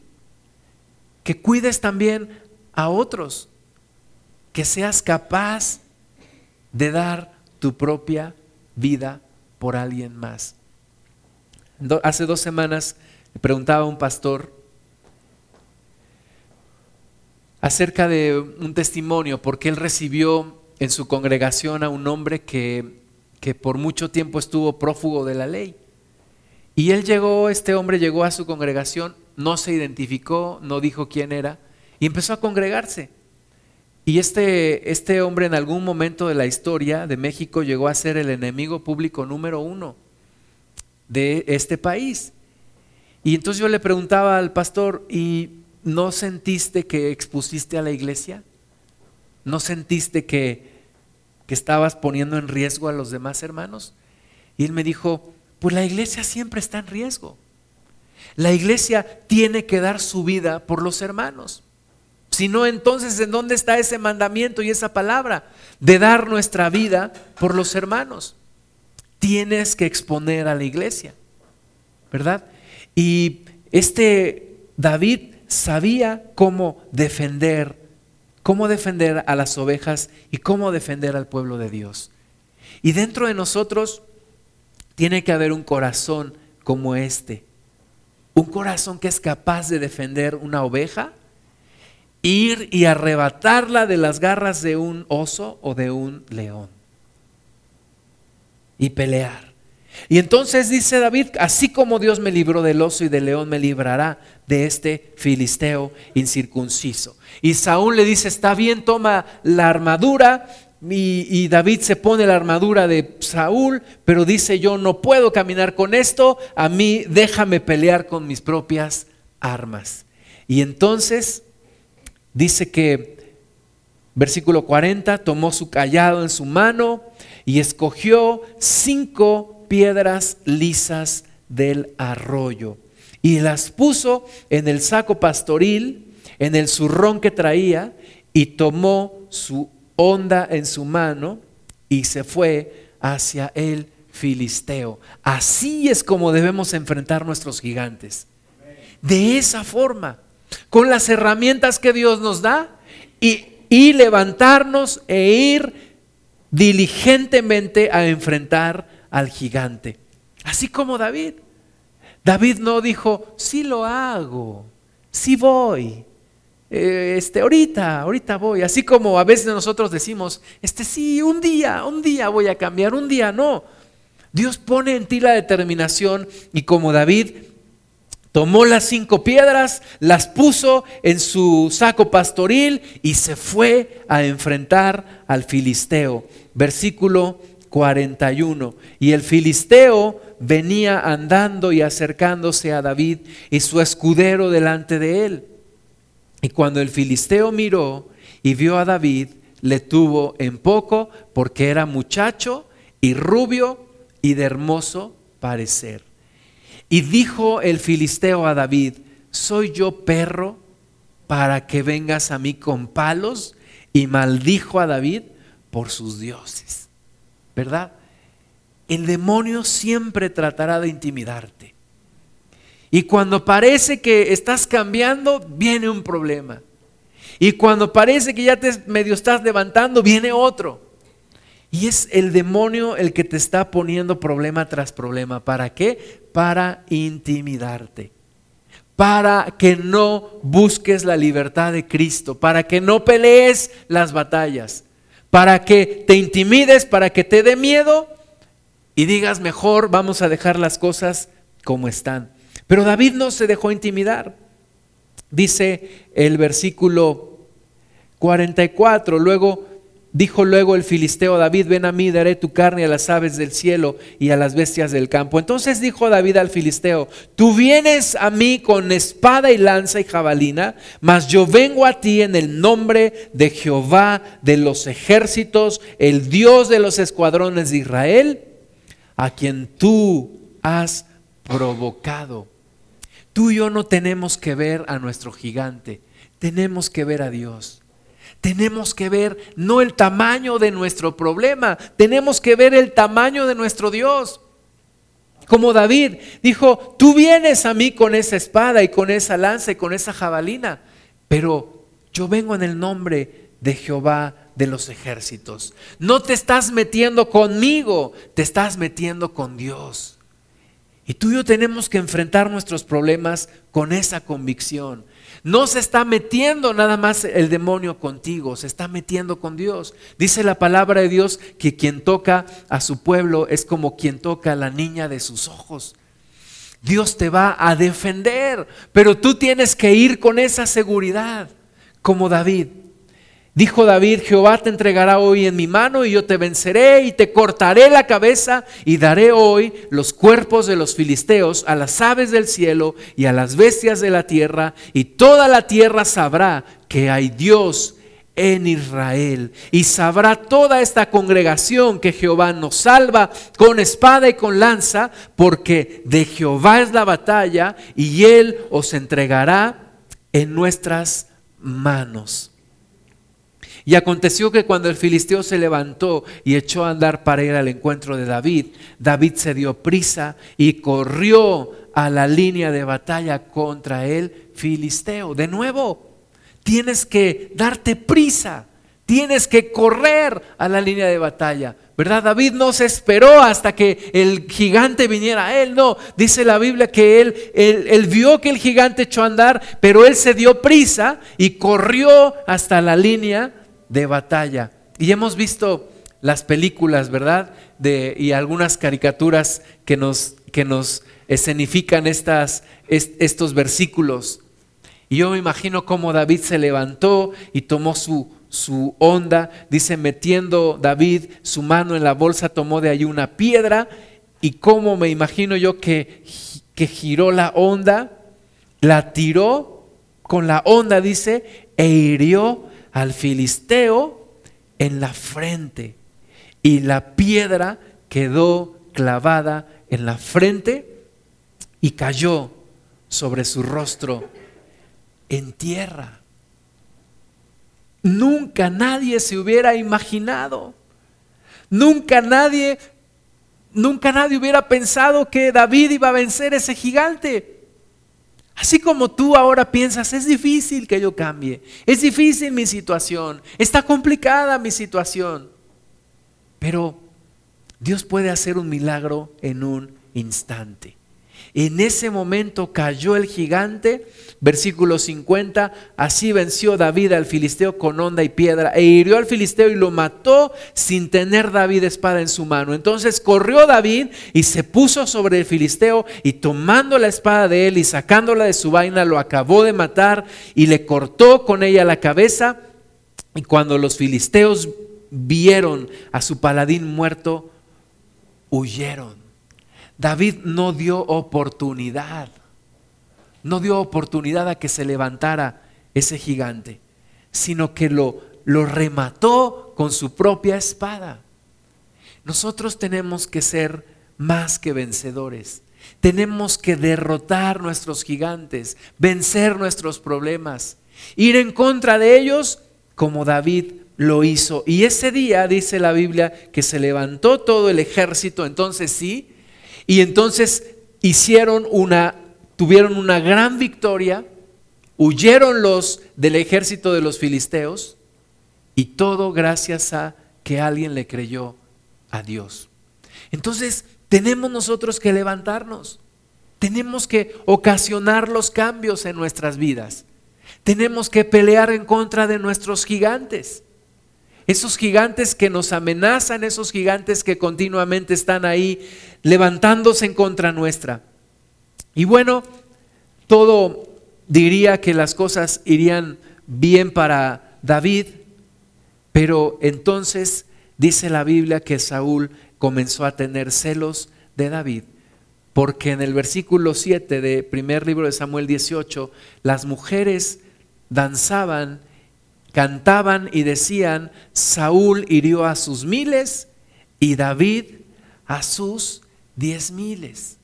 S1: que cuides también a otros, que seas capaz de dar tu propia vida por alguien más. Hace dos semanas preguntaba a un pastor acerca de un testimonio, porque él recibió en su congregación a un hombre que, que por mucho tiempo estuvo prófugo de la ley. Y él llegó, este hombre llegó a su congregación, no se identificó, no dijo quién era, y empezó a congregarse. Y este, este hombre en algún momento de la historia de México llegó a ser el enemigo público número uno de este país. Y entonces yo le preguntaba al pastor, ¿y no sentiste que expusiste a la iglesia? ¿No sentiste que, que estabas poniendo en riesgo a los demás hermanos? Y él me dijo, pues la iglesia siempre está en riesgo. La iglesia tiene que dar su vida por los hermanos. Si no, entonces, ¿en dónde está ese mandamiento y esa palabra de dar nuestra vida por los hermanos? Tienes que exponer a la iglesia, ¿verdad? Y este David sabía cómo defender, cómo defender a las ovejas y cómo defender al pueblo de Dios. Y dentro de nosotros tiene que haber un corazón como este, un corazón que es capaz de defender una oveja ir y arrebatarla de las garras de un oso o de un león. Y pelear. Y entonces dice David, así como Dios me libró del oso y del león, me librará de este filisteo incircunciso. Y Saúl le dice, está bien, toma la armadura. Y, David se pone la armadura de Saúl, pero dice, yo no puedo caminar con esto, a mí déjame pelear con mis propias armas. Y entonces Dice que, versículo 40, tomó su callado en su mano y escogió cinco piedras lisas del arroyo y las puso en el saco pastoril, en el zurrón que traía, y tomó su onda en su mano y se fue hacia el filisteo. Así es como debemos enfrentar nuestros gigantes. De esa forma con las herramientas que Dios nos da y, levantarnos e ir diligentemente a enfrentar al gigante. Así como David. David no dijo, sí lo hago, sí voy, eh, este, ahorita, ahorita voy. Así como a veces nosotros decimos, este sí, un día, un día voy a cambiar, un día no. Dios pone en ti la determinación y como David tomó las cinco piedras, las puso en su saco pastoril y se fue a enfrentar al filisteo. Versículo 41. Y el filisteo venía andando y acercándose a David y su escudero delante de él. Y cuando el filisteo miró y vio a David, le tuvo en poco porque era muchacho y rubio y de hermoso parecer. Y dijo el filisteo a David, ¿soy yo perro para que vengas a mí con palos? Y maldijo a David por sus dioses. ¿Verdad? El demonio siempre tratará de intimidarte. Y cuando parece que estás cambiando, viene un problema. Y cuando parece que ya te medio estás levantando, viene otro. Y es el demonio el que te está poniendo problema tras problema. ¿Para qué? Para intimidarte. Para que no busques la libertad de Cristo. Para que no pelees las batallas. Para que te intimides, para que te dé miedo y digas mejor vamos a dejar las cosas como están. Pero David no se dejó intimidar. Dice el versículo 44, luego dijo luego el filisteo David, ven a mí, daré tu carne a las aves del cielo y a las bestias del campo. Entonces dijo David al filisteo, tú vienes a mí con espada y lanza y jabalina, mas yo vengo a ti en el nombre de Jehová de los ejércitos, el Dios de los escuadrones de Israel, a quien tú has provocado. Tú y yo no tenemos que ver a nuestro gigante, tenemos que ver a Dios. Tenemos que ver no el tamaño de nuestro problema, tenemos que ver el tamaño de nuestro Dios. Como David dijo, tú vienes a mí con esa espada y con esa lanza y con esa jabalina, pero yo vengo en el nombre de Jehová de los ejércitos. No te estás metiendo conmigo, te estás metiendo con Dios. Y tú y yo tenemos que enfrentar nuestros problemas con esa convicción. No se está metiendo nada más el demonio contigo, se está metiendo con Dios. Dice la palabra de Dios que quien toca a su pueblo es como quien toca a la niña de sus ojos. Dios te va a defender, pero tú tienes que ir con esa seguridad, como David. Dijo David, Jehová te entregará hoy en mi mano y yo te venceré y te cortaré la cabeza y daré hoy los cuerpos de los filisteos a las aves del cielo y a las bestias de la tierra y toda la tierra sabrá que hay Dios en Israel. Y sabrá toda esta congregación que Jehová nos salva con espada y con lanza, porque de Jehová es la batalla y Él os entregará en nuestras manos. Y aconteció que cuando el filisteo se levantó y echó a andar para ir al encuentro de David, David se dio prisa y corrió a la línea de batalla contra el filisteo. De nuevo, tienes que darte prisa, tienes que correr a la línea de batalla. ¿Verdad? David no se esperó hasta que el gigante viniera a él. No, dice la Biblia que él, él, él, vio que el gigante echó a andar, pero él se dio prisa y corrió hasta la línea de batalla. Y hemos visto las películas, ¿verdad? De, y algunas caricaturas que nos, que nos escenifican estas, estos versículos. Y yo me imagino cómo David se levantó y tomó su, su onda, dice, metiendo David su mano en la bolsa, tomó de ahí una piedra y cómo me imagino yo que, que giró la onda, la tiró con la onda, dice, e hirió al filisteo en la frente y la piedra quedó clavada en la frente y cayó sobre su rostro en tierra. Nunca nadie se hubiera imaginado, nunca nadie, nunca nadie hubiera pensado que David iba a vencer ese gigante. Así como tú ahora piensas, es difícil que yo cambie, es difícil mi situación, está complicada mi situación. Pero Dios puede hacer un milagro en un instante. En ese momento cayó el gigante, versículo 50, así venció David al filisteo con honda y piedra e hirió al filisteo y lo mató sin tener David espada en su mano. Entonces corrió David y se puso sobre el filisteo y tomando la espada de él y sacándola de su vaina lo acabó de matar y le cortó con ella la cabeza. Y cuando los filisteos vieron a su paladín muerto, huyeron. David no dio oportunidad, no dio oportunidad a que se levantara ese gigante, sino que lo, lo remató con su propia espada. Nosotros tenemos que ser más que vencedores. Tenemos que derrotar nuestros gigantes, vencer nuestros problemas, ir en contra de ellos como David lo hizo. Y ese día dice la Biblia que se levantó todo el ejército, entonces sí, y entonces hicieron una, tuvieron una gran victoria, huyeron los del ejército de los filisteos y todo gracias a que alguien le creyó a Dios. Entonces tenemos nosotros que levantarnos, tenemos que ocasionar los cambios en nuestras vidas, tenemos que pelear en contra de nuestros gigantes esos gigantes que nos amenazan, esos gigantes que continuamente están ahí levantándose en contra nuestra. Y bueno, todo diría que las cosas irían bien para David, pero entonces dice la Biblia que Saúl comenzó a tener celos de David, porque en el versículo 7 de primer libro de Samuel 18, las mujeres danzaban cantaban y decían, Saúl hirió a sus miles y David a sus diez miles.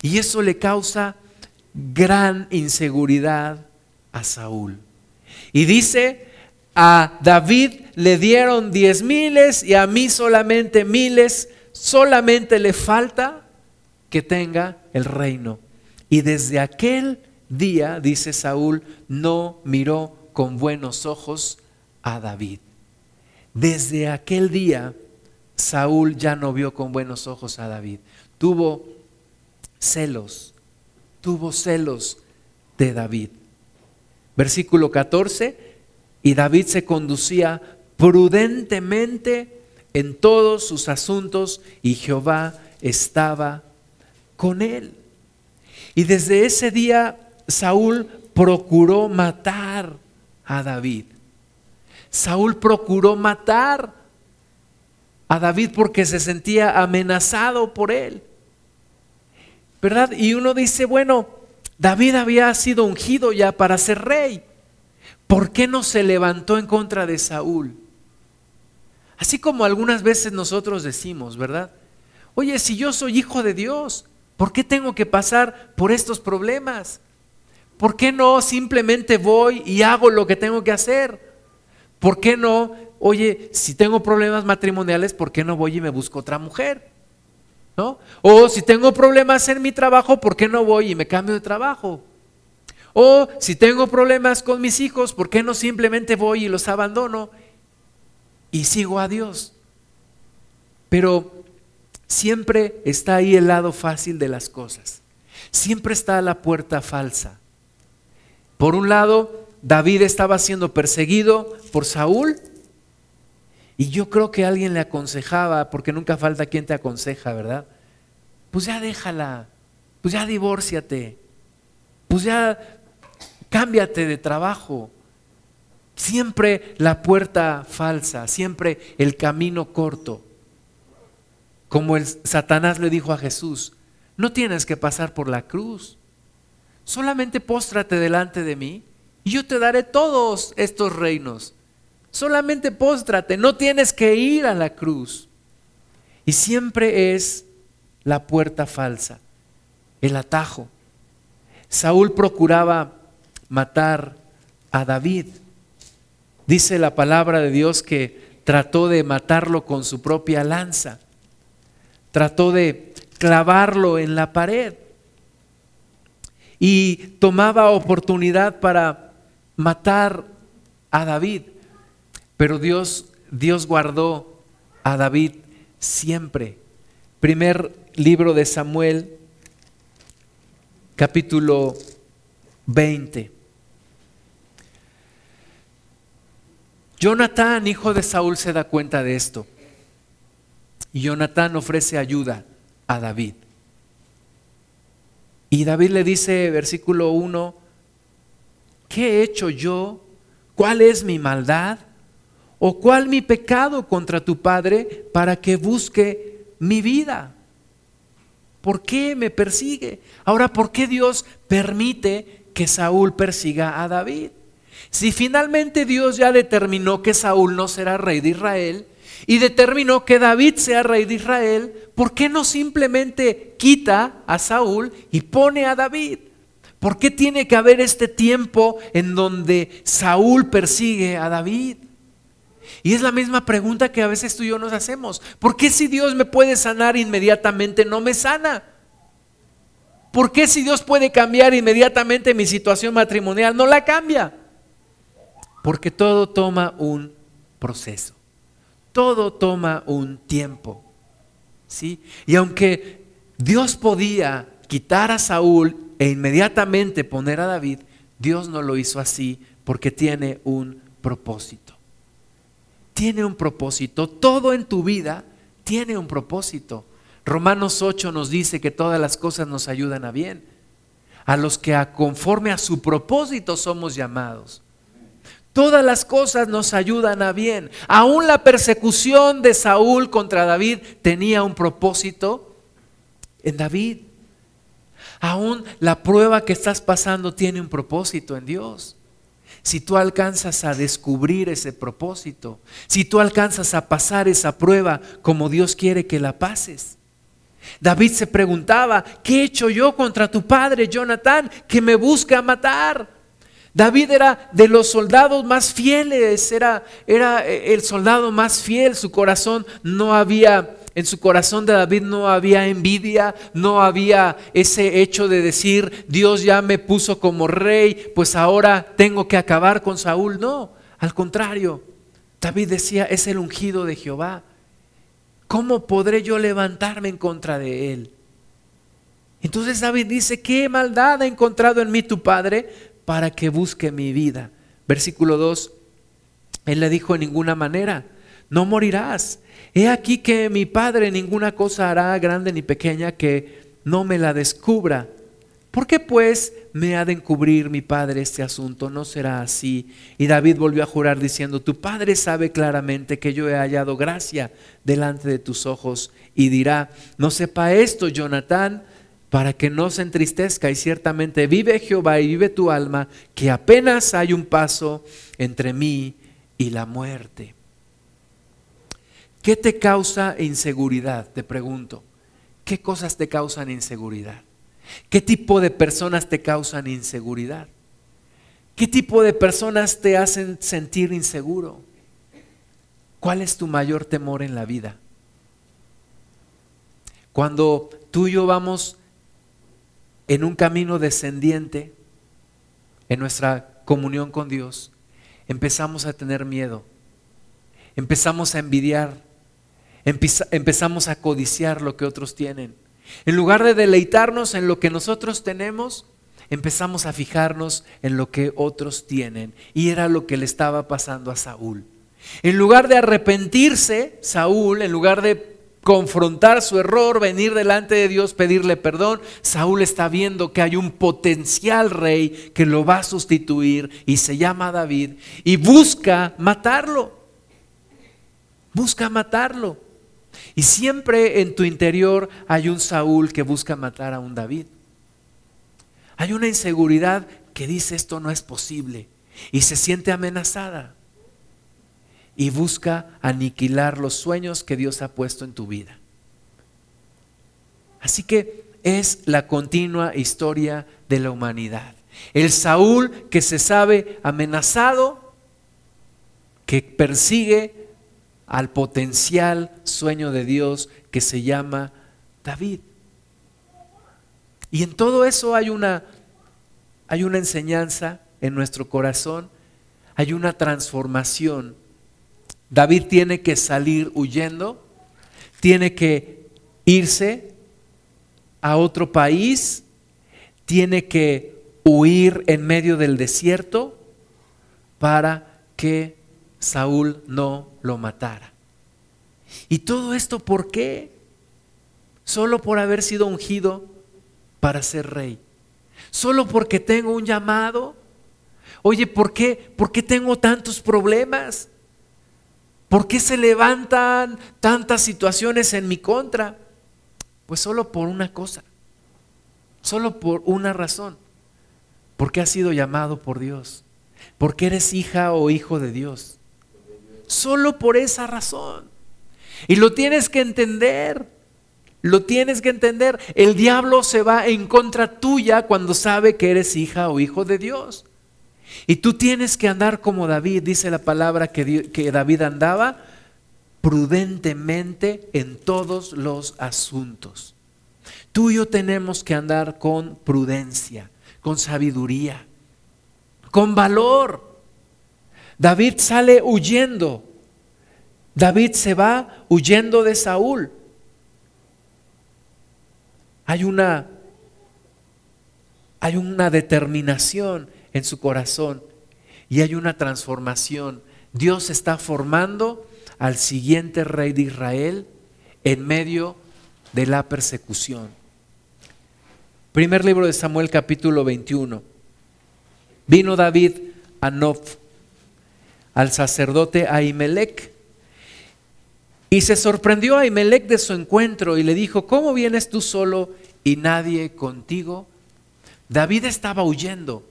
S1: Y eso le causa gran inseguridad a Saúl. Y dice, a David le dieron diez miles y a mí solamente miles, solamente le falta que tenga el reino. Y desde aquel día, dice Saúl, no miró con buenos ojos a David. Desde aquel día, Saúl ya no vio con buenos ojos a David. Tuvo celos, tuvo celos de David. Versículo 14, y David se conducía prudentemente en todos sus asuntos y Jehová estaba con él. Y desde ese día Saúl procuró matar a David. Saúl procuró matar a David porque se sentía amenazado por él. ¿Verdad? Y uno dice, bueno, David había sido ungido ya para ser rey. ¿Por qué no se levantó en contra de Saúl? Así como algunas veces nosotros decimos, ¿verdad? Oye, si yo soy hijo de Dios, ¿por qué tengo que pasar por estos problemas? ¿Por qué no simplemente voy y hago lo que tengo que hacer? ¿Por qué no, oye, si tengo problemas matrimoniales, ¿por qué no voy y me busco otra mujer? ¿No? O si tengo problemas en mi trabajo, ¿por qué no voy y me cambio de trabajo? O si tengo problemas con mis hijos, ¿por qué no simplemente voy y los abandono y sigo a Dios? Pero siempre está ahí el lado fácil de las cosas. Siempre está la puerta falsa. Por un lado, David estaba siendo perseguido por Saúl y yo creo que alguien le aconsejaba, porque nunca falta quien te aconseja, ¿verdad? Pues ya déjala, pues ya divórciate, pues ya cámbiate de trabajo. Siempre la puerta falsa, siempre el camino corto. Como el Satanás le dijo a Jesús, no tienes que pasar por la cruz. Solamente póstrate delante de mí y yo te daré todos estos reinos. Solamente póstrate, no tienes que ir a la cruz. Y siempre es la puerta falsa, el atajo. Saúl procuraba matar a David. Dice la palabra de Dios que trató de matarlo con su propia lanza. Trató de clavarlo en la pared y tomaba oportunidad para matar a David. Pero Dios, Dios guardó a David siempre Primer libro de Samuel, capítulo 20. Jonatán, hijo de Saúl, se da cuenta de esto. Y Jonatán ofrece ayuda a David. Y David le dice, versículo 1, ¿qué he hecho yo? ¿Cuál es mi maldad? ¿O cuál mi pecado contra tu padre para que busque mi vida? ¿Por qué me persigue? Ahora, ¿por qué Dios permite que Saúl persiga a David? Si finalmente Dios ya determinó que Saúl no será rey de Israel y determinó que David sea rey de Israel, ¿por qué no simplemente quita a Saúl y pone a David? ¿Por qué tiene que haber este tiempo en donde Saúl persigue a David? Y es la misma pregunta que a veces tú y yo nos hacemos. ¿Por qué si Dios me puede sanar inmediatamente no me sana? ¿Por qué si Dios puede cambiar inmediatamente mi situación matrimonial no la cambia? Porque todo toma un proceso. Todo toma un tiempo. ¿Sí? Y aunque Dios podía quitar a Saúl e inmediatamente poner a David, Dios no lo hizo así porque tiene un propósito tiene un propósito. Todo en tu vida tiene un propósito. Romanos 8 nos dice que todas las cosas nos ayudan a bien. A los que conforme a su propósito somos llamados. Todas las cosas nos ayudan a bien. Aún la persecución de Saúl contra David tenía un propósito en David. Aún la prueba que estás pasando tiene un propósito en Dios si tú alcanzas a descubrir ese propósito, si tú alcanzas a pasar esa prueba como Dios quiere que la pases. David se preguntaba, ¿qué he hecho yo contra tu padre, Jonathan, que me busca matar? David era de los soldados más fieles, era, era el soldado más fiel, su corazón no había en su corazón de David no había envidia, no había ese hecho de decir, Dios ya me puso como rey, pues ahora tengo que acabar con Saúl. No, al contrario, David decía, es el ungido de Jehová. ¿Cómo podré yo levantarme en contra de él? Entonces David dice, ¿qué maldad ha encontrado en mí tu padre para que busque mi vida? Versículo 2, él le dijo en ninguna manera, no morirás He aquí que mi Padre ninguna cosa hará grande ni pequeña que no me la descubra. ¿Por qué pues me ha de encubrir mi Padre este asunto? No será así. Y David volvió a jurar diciendo, tu Padre sabe claramente que yo he hallado gracia delante de tus ojos. Y dirá, no sepa esto, Jonatán, para que no se entristezca. Y ciertamente vive Jehová y vive tu alma, que apenas hay un paso entre mí y la muerte. ¿Qué te causa inseguridad? Te pregunto. ¿Qué cosas te causan inseguridad? ¿Qué tipo de personas te causan inseguridad? ¿Qué tipo de personas te hacen sentir inseguro? ¿Cuál es tu mayor temor en la vida? Cuando tú y yo vamos en un camino descendiente en nuestra comunión con Dios, empezamos a tener miedo, empezamos a envidiar, empezamos a codiciar lo que otros tienen. En lugar de deleitarnos en lo que nosotros tenemos, empezamos a fijarnos en lo que otros tienen. Y era lo que le estaba pasando a Saúl. En lugar de arrepentirse, Saúl, en lugar de confrontar su error, venir delante de Dios, pedirle perdón, Saúl está viendo que hay un potencial rey que lo va a sustituir y se llama David y busca matarlo. Busca matarlo. Y siempre en tu interior hay un Saúl que busca matar a un David. Hay una inseguridad que dice esto no es posible y se siente amenazada y busca aniquilar los sueños que Dios ha puesto en tu vida. Así que es la continua historia de la humanidad. El Saúl que se sabe amenazado, que persigue al potencial sueño de Dios que se llama David. Y en todo eso hay una, hay una enseñanza en nuestro corazón, hay una transformación. David tiene que salir huyendo, tiene que irse a otro país, tiene que huir en medio del desierto para que Saúl no lo matara. ¿Y todo esto por qué? Solo por haber sido ungido para ser rey. Solo porque tengo un llamado. Oye, ¿por qué? ¿Por qué tengo tantos problemas? ¿Por qué se levantan tantas situaciones en mi contra? Pues solo por una cosa, solo por una razón, porque has sido llamado por Dios, porque eres hija o hijo de Dios. Solo por esa razón. Y lo tienes que entender. Lo tienes que entender. El diablo se va en contra tuya cuando sabe que eres hija o hijo de Dios. Y tú tienes que andar como David, dice la palabra que, David andaba, prudentemente en todos los asuntos. Tú y yo tenemos que andar con prudencia, con sabiduría, con valor. David sale huyendo. David se va huyendo de Saúl. Hay una hay una determinación en su corazón y hay una transformación. Dios está formando al siguiente rey de Israel en medio de la persecución. Primer libro de Samuel capítulo 21. Vino David a Nob, al sacerdote Ahimelech, y se sorprendió Ahimelech de su encuentro y le dijo, ¿cómo vienes tú solo y nadie contigo? David estaba huyendo.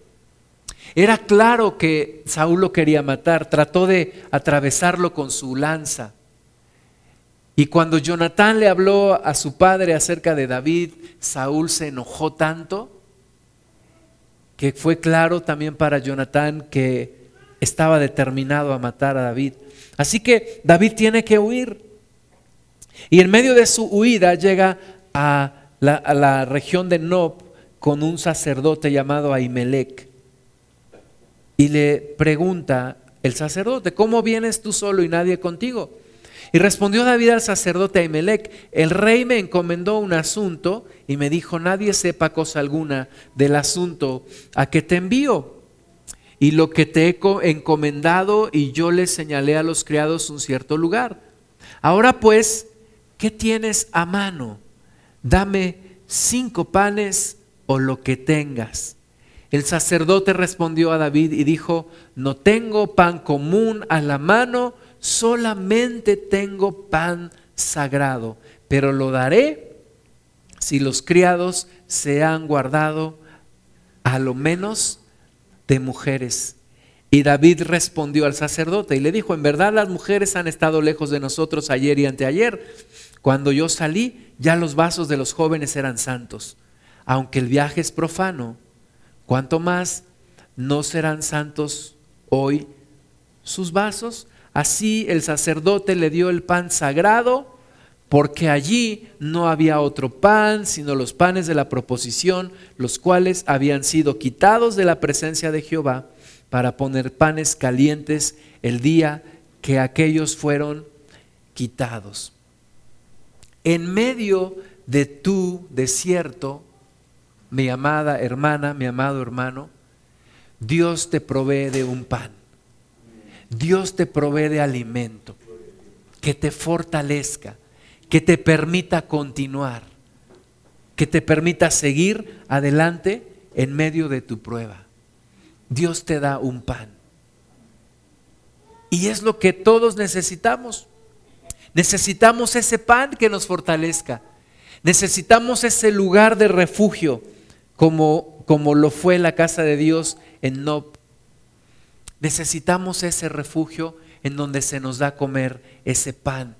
S1: Era claro que Saúl lo quería matar, trató de atravesarlo con su lanza. Y cuando Jonatán le habló a su padre acerca de David, Saúl se enojó tanto que fue claro también para Jonatán que estaba determinado a matar a David. Así que David tiene que huir. Y en medio de su huida llega a la, región de Nob con un sacerdote llamado Ahimelech y le pregunta el sacerdote, ¿cómo vienes tú solo y nadie contigo? Y respondió David al sacerdote Ahimelech, el rey me encomendó un asunto y me dijo, nadie sepa cosa alguna del asunto a que te envío. Y lo que te he encomendado y yo le señalé a los criados un cierto lugar. Ahora pues, ¿qué tienes a mano? Dame cinco panes o lo que tengas. El sacerdote respondió a David y dijo, no tengo pan común a la mano, solamente tengo pan sagrado, pero lo daré si los criados se han guardado a lo menos de mujeres. Y David respondió al sacerdote y le dijo, en verdad las mujeres han estado lejos de nosotros ayer y anteayer. Cuando yo salí, ya los vasos de los jóvenes eran santos. Aunque el viaje es profano, ¿Cuánto más no serán santos hoy sus vasos? Así el sacerdote le dio el pan sagrado, porque allí no había otro pan, sino los panes de la proposición, los cuales habían sido quitados de la presencia de Jehová para poner panes calientes el día que aquellos fueron quitados. En medio de tu desierto, mi amada hermana, mi amado hermano, Dios te provee de un pan. Dios te provee de alimento que te fortalezca, que te permita continuar, que te permita seguir adelante en medio de tu prueba. Dios te da un pan. Y es lo que todos necesitamos. Necesitamos ese pan que nos fortalezca. Necesitamos ese lugar de refugio como, como lo fue la casa de Dios en Nob. Necesitamos ese refugio en donde se nos da a comer ese pan,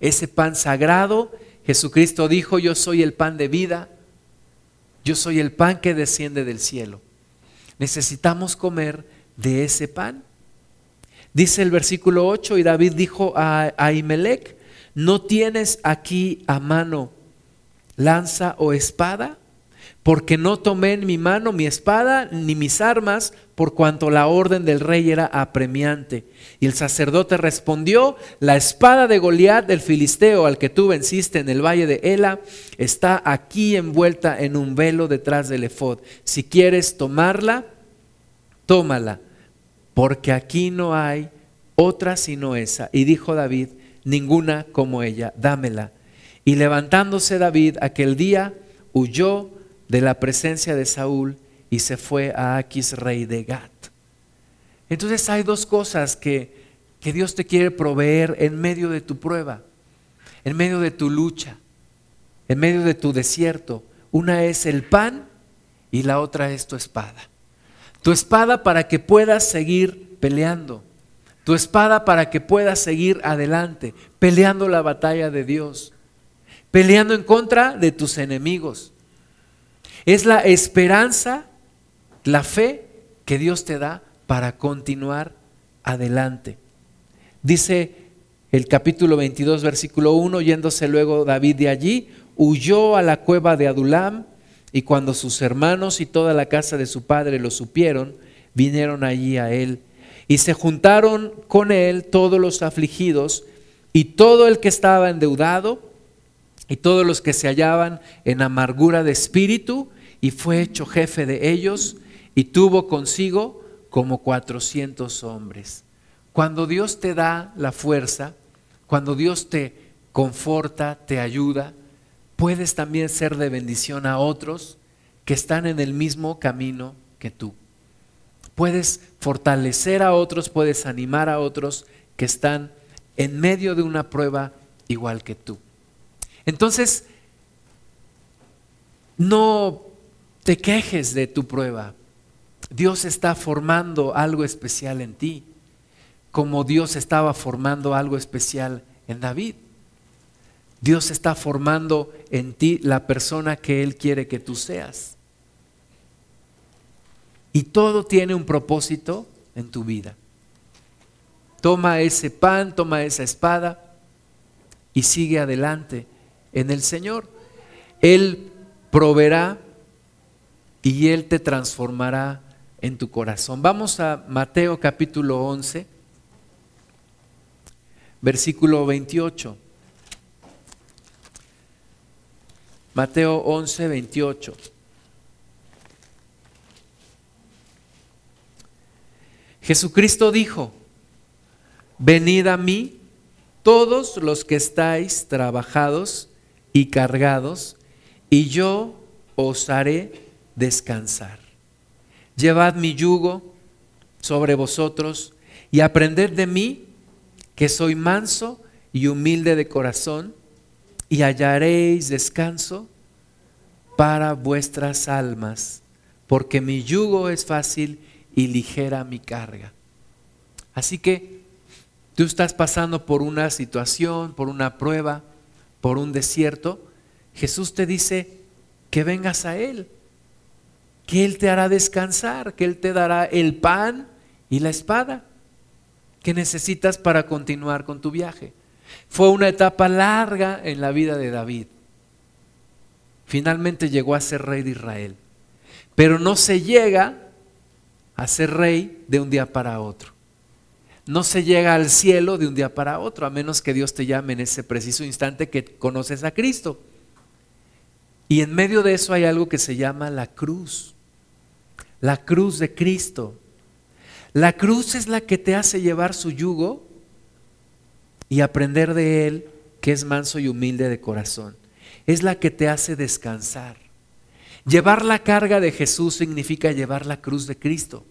S1: ese pan sagrado. Jesucristo dijo, yo soy el pan de vida, yo soy el pan que desciende del cielo. Necesitamos comer de ese pan. Dice el versículo 8, y David dijo a Ahimelech, ¿no tienes aquí a mano lanza o espada? Porque no tomé en mi mano mi espada ni mis armas, por cuanto la orden del rey era apremiante. Y el sacerdote respondió, la espada de Goliat del filisteo al que tú venciste en el valle de Ela está aquí envuelta en un velo detrás del efod. Si quieres tomarla, tómala, porque aquí no hay otra sino esa. Y dijo David, ninguna como ella, dámela. Y levantándose David aquel día, huyó de la presencia de Saúl y se fue a Aquis, rey de Gat. Entonces hay dos cosas que, que Dios te quiere proveer en medio de tu prueba, en medio de tu lucha, en medio de tu desierto. Una es el pan y la otra es tu espada. Tu espada para que puedas seguir peleando. Tu espada para que puedas seguir adelante, peleando la batalla de Dios, peleando en contra de tus enemigos. Es la esperanza, la fe que Dios te da para continuar adelante. Dice el capítulo 22, versículo 1, yéndose luego David de allí, huyó a la cueva de Adulam y cuando sus hermanos y toda la casa de su padre lo supieron, vinieron allí a él y se juntaron con él todos los afligidos y todo el que estaba endeudado y todos los que se hallaban en amargura de espíritu y fue hecho jefe de ellos y tuvo consigo como cuatrocientos hombres. Cuando Dios te da la fuerza, cuando Dios te conforta, te ayuda, puedes también ser de bendición a otros que están en el mismo camino que tú. Puedes fortalecer a otros, puedes animar a otros que están en medio de una prueba igual que tú. Entonces, no te quejes de tu prueba. Dios está formando algo especial en ti, como Dios estaba formando algo especial en David. Dios está formando en ti la persona que Él quiere que tú seas. Y todo tiene un propósito en tu vida. Toma ese pan, toma esa espada y sigue adelante en el Señor. Él proveerá y Él te transformará en tu corazón. Vamos a Mateo capítulo 11, versículo 28. Mateo 11, 28. Jesucristo dijo, venid a mí todos los que estáis trabajados y cargados, y yo os haré descansar. Llevad mi yugo sobre vosotros y aprended de mí, que soy manso y humilde de corazón, y hallaréis descanso para vuestras almas, porque mi yugo es fácil y ligera mi carga. Así que tú estás pasando por una situación, por una prueba, por un desierto, Jesús te dice que vengas a Él que Él te hará descansar, que Él te dará el pan y la espada que necesitas para continuar con tu viaje. Fue una etapa larga en la vida de David. Finalmente llegó a ser rey de Israel. Pero no se llega a ser rey de un día para otro. No se llega al cielo de un día para otro, a menos que Dios te llame en ese preciso instante que conoces a Cristo. Y en medio de eso hay algo que se llama la cruz la cruz de Cristo. La cruz es la que te hace llevar su yugo y aprender de Él que es manso y humilde de corazón. Es la que te hace descansar. Llevar la carga de Jesús significa llevar la cruz de Cristo,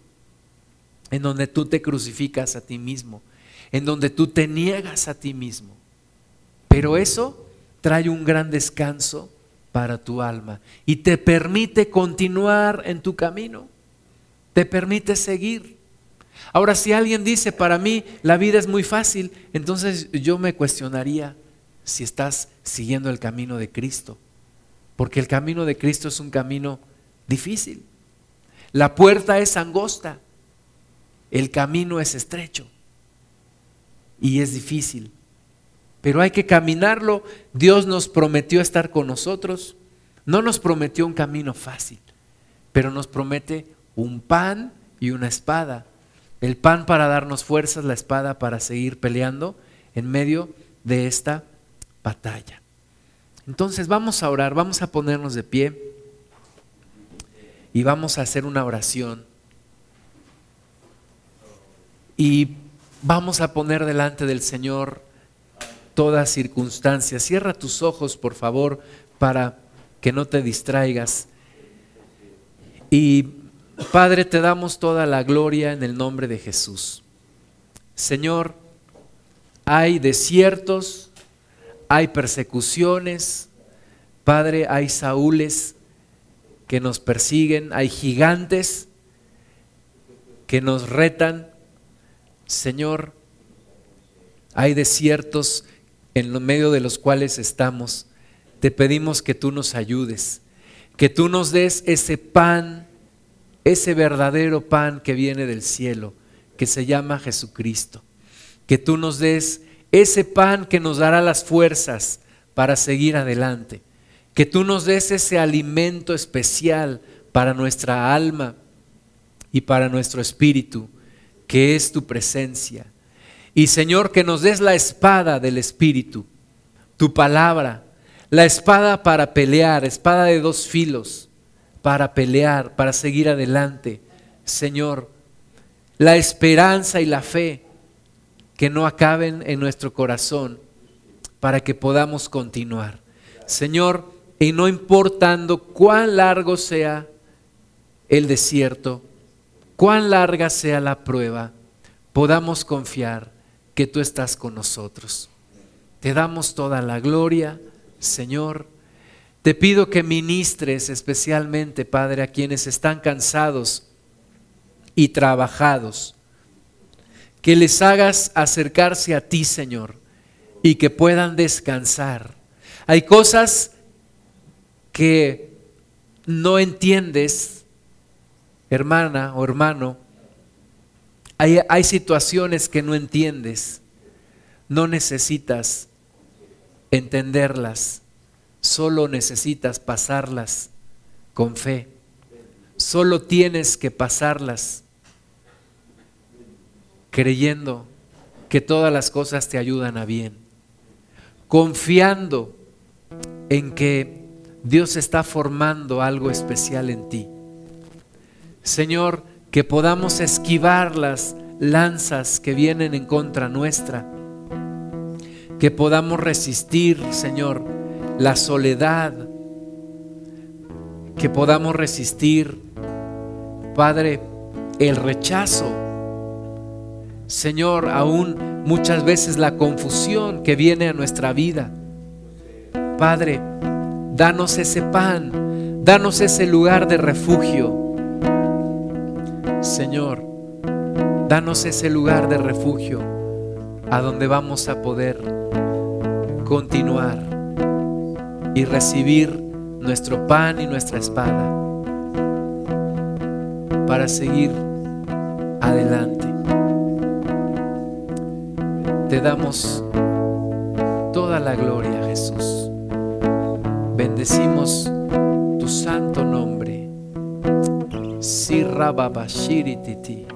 S1: en donde tú te crucificas a ti mismo, en donde tú te niegas a ti mismo. Pero eso trae un gran descanso para tu alma y te permite continuar en tu camino te permite seguir. Ahora, si alguien dice, para mí la vida es muy fácil, entonces yo me cuestionaría si estás siguiendo el camino de Cristo. Porque el camino de Cristo es un camino difícil. La puerta es angosta, el camino es estrecho y es difícil. Pero hay que caminarlo. Dios nos prometió estar con nosotros. No nos prometió un camino fácil, pero nos promete un pan y una espada. El pan para darnos fuerzas, la espada para seguir peleando en medio de esta batalla. Entonces vamos a orar, vamos a ponernos de pie y vamos a hacer una oración. Y vamos a poner delante del Señor toda circunstancia. Cierra tus ojos, por favor, para que no te distraigas. Y Padre, te damos toda la gloria en el nombre de Jesús. Señor, hay desiertos, hay persecuciones, Padre, hay saúles que nos persiguen, hay gigantes que nos retan. Señor, hay desiertos en medio de los cuales estamos. Te pedimos que tú nos ayudes, que tú nos des ese pan, ese verdadero pan que viene del cielo, que se llama Jesucristo. Que tú nos des ese pan que nos dará las fuerzas para seguir adelante que tú nos des ese alimento especial para nuestra alma y para nuestro espíritu, que es tu presencia. Y Señor, que nos des la espada del espíritu, tu palabra, la espada para pelear, espada de dos filos, para pelear, para seguir adelante. Señor, la esperanza y la fe que no acaben en nuestro corazón para que podamos continuar. Señor, y no importando cuán largo sea el desierto, cuán larga sea la prueba, podamos confiar que tú estás con nosotros. Te damos toda la gloria, Señor. Te pido que ministres especialmente, Padre, a quienes están cansados y trabajados. Que les hagas acercarse a ti, Señor, y que puedan descansar. Hay cosas que no entiendes, hermana o hermano, hay, hay, situaciones que no entiendes, no necesitas entenderlas, solo necesitas pasarlas con fe, solo tienes que pasarlas creyendo que todas las cosas te ayudan a bien, confiando en que Dios está formando algo especial en ti. Señor, que podamos esquivar las lanzas que vienen en contra nuestra. Que podamos resistir, Señor, la soledad. Que podamos resistir, Padre, el rechazo. Señor, aún muchas veces la confusión que viene a nuestra vida. Padre, Danos ese pan, danos ese lugar de refugio. Señor, danos ese lugar de refugio a donde vamos a poder continuar y recibir nuestro pan y nuestra espada para seguir adelante. Te damos toda la gloria, Jesús. Bendecimos tu santo nombre. Shirititi.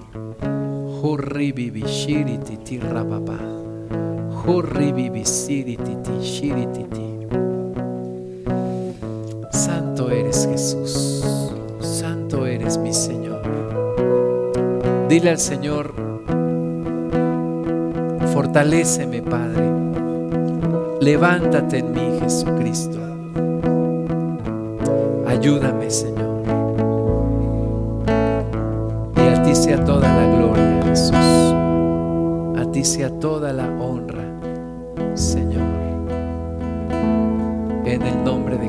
S1: Shirititi. Jesús. Santo eres mi Señor. Dile al Señor, fortaléceme Padre. Levántate en mí, Jesucristo. Ayúdame, Señor. Y a ti sea toda la gloria, Jesús. A ti sea toda la honra, Señor. En el nombre de